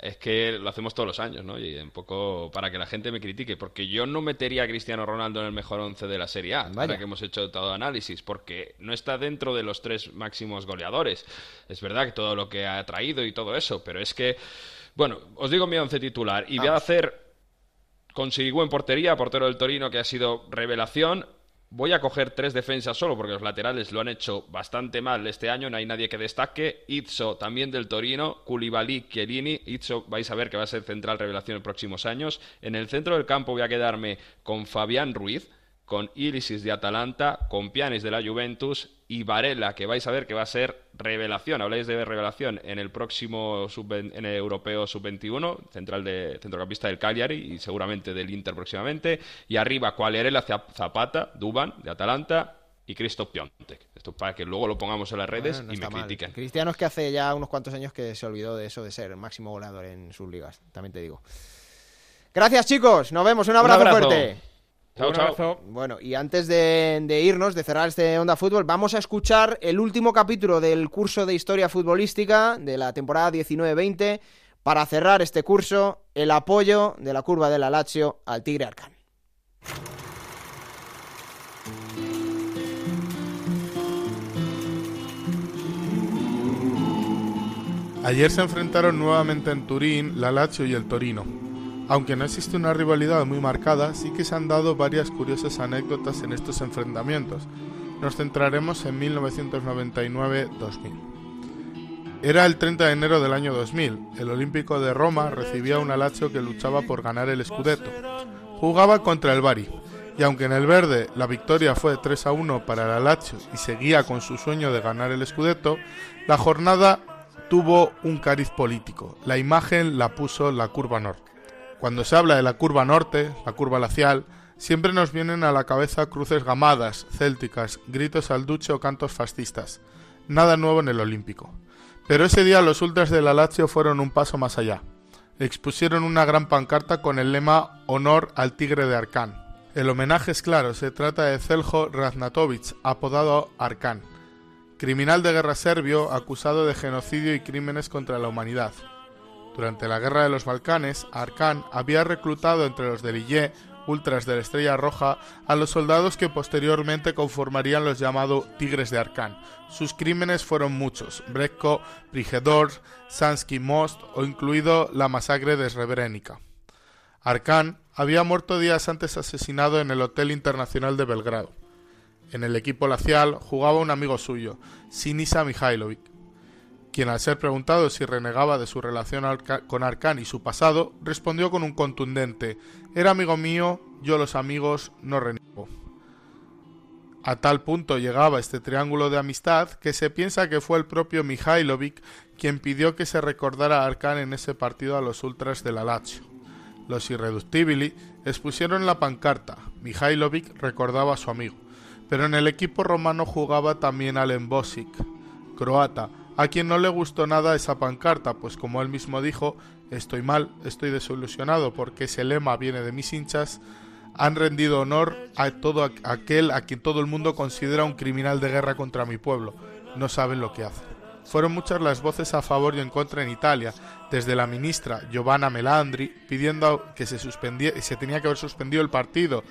Es que lo hacemos todos los años, ¿no? Y un poco para que la gente me critique, porque yo no metería a Cristiano Ronaldo en el mejor once de la Serie A, para que hemos hecho todo análisis, porque no está dentro de los tres máximos goleadores. Es verdad que todo lo que ha traído y todo eso, pero es que, bueno, os digo mi once titular y voy a hacer consiguió en portería, portero del Torino que ha sido revelación. Voy a coger tres defensas solo porque los laterales lo han hecho bastante mal este año, no hay nadie que destaque. Izzo también del Torino, Koulibaly, Chiellini. Izzo vais a ver que va a ser central revelación en próximos años. En el centro del campo voy a quedarme con Fabián Ruiz, con Ilisis de Atalanta, con Pianis de la Juventus y Varela, que vais a ver que va a ser revelación. Habláis de revelación en el próximo en el europeo sub-21, central de centrocampista del Cagliari y seguramente del Inter próximamente. Y arriba, Quagliarella, Zapata, Duban de Atalanta y Christoph Piontek. Esto para que luego lo pongamos en las redes y me critiquen. Cristiano es que hace ya unos cuantos años que se olvidó de eso de ser el máximo goleador en sus ligas, también te digo. Gracias chicos, nos vemos, un abrazo. fuerte. Chao, Bueno, y antes de, irnos, de cerrar este Onda Fútbol, vamos a escuchar el último capítulo del curso de historia futbolística de la temporada 19-20 para cerrar este curso, el apoyo de la curva de la Lazio al Tigre Arcán. Ayer se enfrentaron nuevamente en Turín la Lazio y el Torino. Aunque no existe una rivalidad muy marcada, sí que se han dado varias curiosas anécdotas en estos enfrentamientos. Nos centraremos en 1999-2000. Era el 30 de enero del año 2000. El Olímpico de Roma recibía un Lazio que luchaba por ganar el Scudetto. Jugaba contra el Bari, y aunque en el verde la victoria fue 3 a 1 para el Lazio y seguía con su sueño de ganar el Scudetto, la jornada tuvo un cariz político. La imagen la puso la curva norte. Cuando se habla de la curva norte, la curva lacial, siempre nos vienen a la cabeza cruces gamadas, célticas, gritos al duche o cantos fascistas. Nada nuevo en el Olímpico. Pero ese día los ultras de la Lazio fueron un paso más allá. Expusieron una gran pancarta con el lema Honor al Tigre de Arcán. El homenaje es claro, se trata de Celjo Raznatovic, apodado Arcán, criminal de guerra serbio acusado de genocidio y crímenes contra la humanidad. Durante la Guerra de los Balcanes, Arkan había reclutado entre los de Lille, ultras de la Estrella Roja, a los soldados que posteriormente conformarían los llamados Tigres de Arkan. Sus crímenes fueron muchos, Brecko, Prigedor, Sansky Most o incluido la masacre de Srebrenica. Arkan había muerto días antes asesinado en el Hotel Internacional de Belgrado. En el equipo lacial jugaba un amigo suyo, Sinisa Mihailovic quien al ser preguntado si renegaba de su relación con Arcán y su pasado, respondió con un contundente Era amigo mío, yo los amigos no reniego. A tal punto llegaba este triángulo de amistad que se piensa que fue el propio Mihailovic quien pidió que se recordara a Arcán en ese partido a los ultras de la Lazio. Los irreductibili expusieron la pancarta. Mihailovic recordaba a su amigo. Pero en el equipo romano jugaba también Alen Bosic, croata, a quien no le gustó nada esa pancarta, pues como él mismo dijo, estoy mal, estoy desilusionado porque ese lema viene de mis hinchas, han rendido honor a todo aquel a quien todo el mundo considera un criminal de guerra contra mi pueblo. No saben lo que hacen. Fueron muchas las voces a favor y en contra en Italia, desde la ministra Giovanna Melandri pidiendo que se suspendiera, se tenía que haber suspendido el partido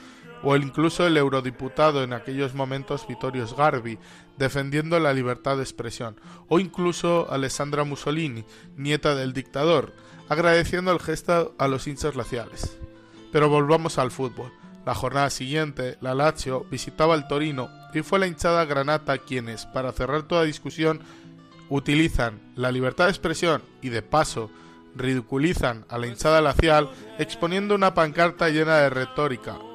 o incluso el eurodiputado en aquellos momentos Vittorio Sgarbi, defendiendo la libertad de expresión, o incluso Alessandra Mussolini, nieta del dictador, agradeciendo el gesto a los hinchas laciales. Pero volvamos al fútbol. La jornada siguiente, la Lazio visitaba el Torino y fue la hinchada granata quienes, para cerrar toda discusión, utilizan la libertad de expresión y de paso ridiculizan a la hinchada lacial exponiendo una pancarta llena de retórica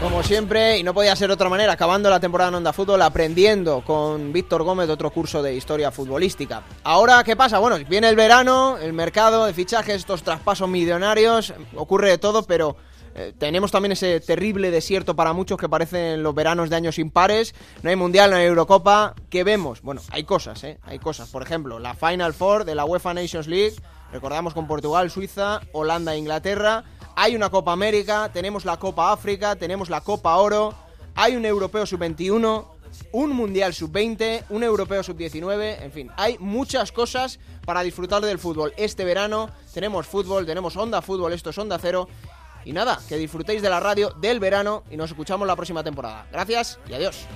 Como siempre, y no podía ser de otra manera, acabando la temporada en Onda Fútbol, aprendiendo con Víctor Gómez de otro curso de historia futbolística. Ahora, ¿qué pasa? Bueno, viene el verano, el mercado de fichajes, estos traspasos millonarios, ocurre de todo, pero eh, tenemos también ese terrible desierto para muchos que parecen los veranos de años impares. No hay Mundial, no hay Eurocopa. ¿Qué vemos? Bueno, hay cosas, ¿eh? Hay cosas. Por ejemplo, la Final Four de la UEFA Nations League. Recordamos con Portugal, Suiza, Holanda e Inglaterra hay una Copa América, tenemos la Copa África, tenemos la Copa Oro, hay un Europeo Sub-21, un Mundial Sub-20, un Europeo Sub-19, en fin, hay muchas cosas para disfrutar del fútbol. Este verano tenemos fútbol, tenemos Onda Fútbol, esto es Onda Cero. Y nada, que disfrutéis de la radio del verano y nos escuchamos la próxima temporada. Gracias y adiós.